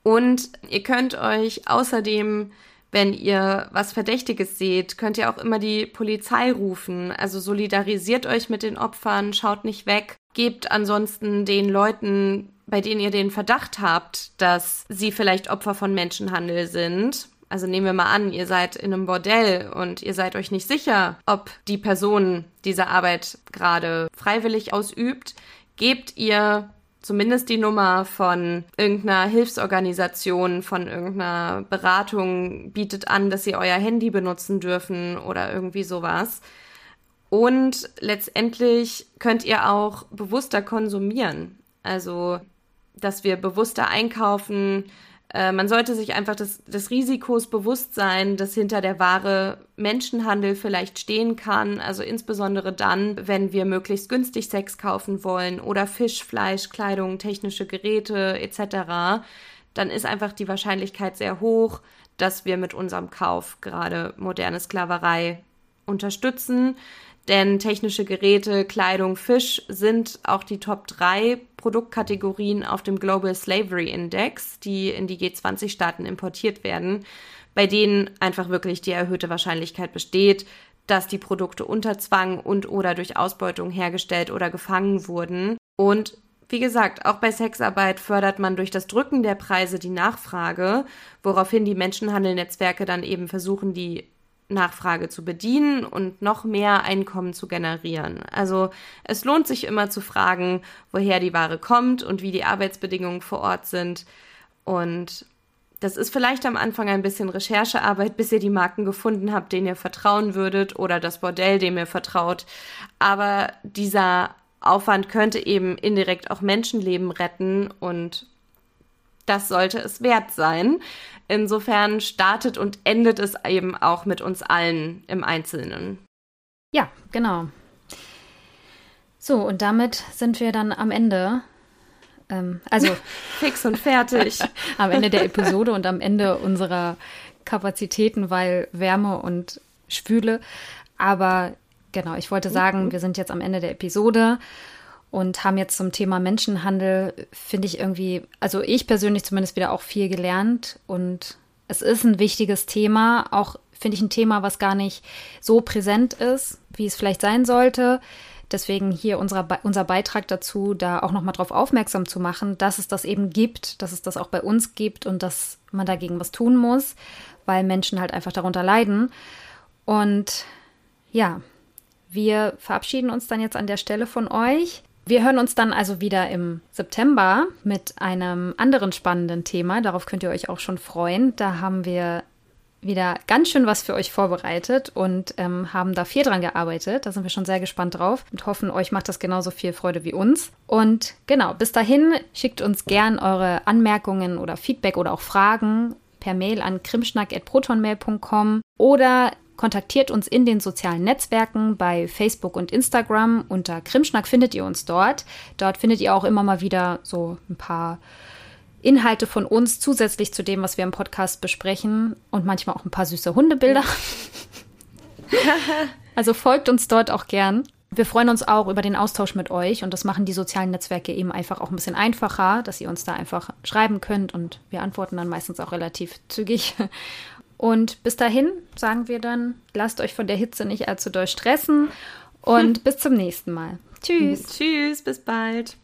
Und ihr könnt euch außerdem, wenn ihr was Verdächtiges seht, könnt ihr auch immer die Polizei rufen. Also solidarisiert euch mit den Opfern, schaut nicht weg, gebt ansonsten den Leuten, bei denen ihr den Verdacht habt, dass sie vielleicht Opfer von Menschenhandel sind. Also nehmen wir mal an, ihr seid in einem Bordell und ihr seid euch nicht sicher, ob die Person diese Arbeit gerade freiwillig ausübt, gebt ihr zumindest die Nummer von irgendeiner Hilfsorganisation, von irgendeiner Beratung bietet an, dass sie euer Handy benutzen dürfen oder irgendwie sowas. Und letztendlich könnt ihr auch bewusster konsumieren. Also, dass wir bewusster einkaufen, äh, man sollte sich einfach des, des Risikos bewusst sein, dass hinter der Ware Menschenhandel vielleicht stehen kann. Also insbesondere dann, wenn wir möglichst günstig Sex kaufen wollen oder Fisch, Fleisch, Kleidung, technische Geräte etc. Dann ist einfach die Wahrscheinlichkeit sehr hoch, dass wir mit unserem Kauf gerade moderne Sklaverei unterstützen. Denn technische Geräte, Kleidung, Fisch sind auch die Top 3 Produktkategorien auf dem Global Slavery Index, die in die G20-Staaten importiert werden, bei denen einfach wirklich die erhöhte Wahrscheinlichkeit besteht, dass die Produkte unter Zwang und oder durch Ausbeutung hergestellt oder gefangen wurden. Und wie gesagt, auch bei Sexarbeit fördert man durch das Drücken der Preise die Nachfrage, woraufhin die Menschenhandelnetzwerke dann eben versuchen, die Nachfrage zu bedienen und noch mehr Einkommen zu generieren. Also es lohnt sich immer zu fragen, woher die Ware kommt und wie die Arbeitsbedingungen vor Ort sind. Und das ist vielleicht am Anfang ein bisschen Recherchearbeit, bis ihr die Marken gefunden habt, denen ihr vertrauen würdet oder das Bordell, dem ihr vertraut. Aber dieser Aufwand könnte eben indirekt auch Menschenleben retten und das sollte es wert sein. Insofern startet und endet es eben auch mit uns allen im Einzelnen.
Ja, genau. So, und damit sind wir dann am Ende. Ähm, also
fix und fertig.
am Ende der Episode und am Ende unserer Kapazitäten, weil Wärme und Schwüle. Aber genau, ich wollte sagen, mhm. wir sind jetzt am Ende der Episode und haben jetzt zum Thema Menschenhandel, finde ich irgendwie, also ich persönlich zumindest wieder auch viel gelernt und es ist ein wichtiges Thema, auch finde ich ein Thema, was gar nicht so präsent ist, wie es vielleicht sein sollte. Deswegen hier unser, unser Beitrag dazu, da auch nochmal drauf aufmerksam zu machen, dass es das eben gibt, dass es das auch bei uns gibt und dass man dagegen was tun muss, weil Menschen halt einfach darunter leiden. Und ja, wir verabschieden uns dann jetzt an der Stelle von euch. Wir hören uns dann also wieder im September mit einem anderen spannenden Thema. Darauf könnt ihr euch auch schon freuen. Da haben wir wieder ganz schön was für euch vorbereitet und ähm, haben da viel dran gearbeitet. Da sind wir schon sehr gespannt drauf und hoffen, euch macht das genauso viel Freude wie uns. Und genau, bis dahin schickt uns gern eure Anmerkungen oder Feedback oder auch Fragen per Mail an krimschnack.protonmail.com oder kontaktiert uns in den sozialen Netzwerken bei Facebook und Instagram. Unter Krimschnack findet ihr uns dort. Dort findet ihr auch immer mal wieder so ein paar Inhalte von uns zusätzlich zu dem, was wir im Podcast besprechen und manchmal auch ein paar süße Hundebilder. also folgt uns dort auch gern. Wir freuen uns auch über den Austausch mit euch und das machen die sozialen Netzwerke eben einfach auch ein bisschen einfacher, dass ihr uns da einfach schreiben könnt und wir antworten dann meistens auch relativ zügig. Und bis dahin sagen wir dann, lasst euch von der Hitze nicht allzu doll stressen und bis zum nächsten Mal. Tschüss.
Tschüss, bis bald.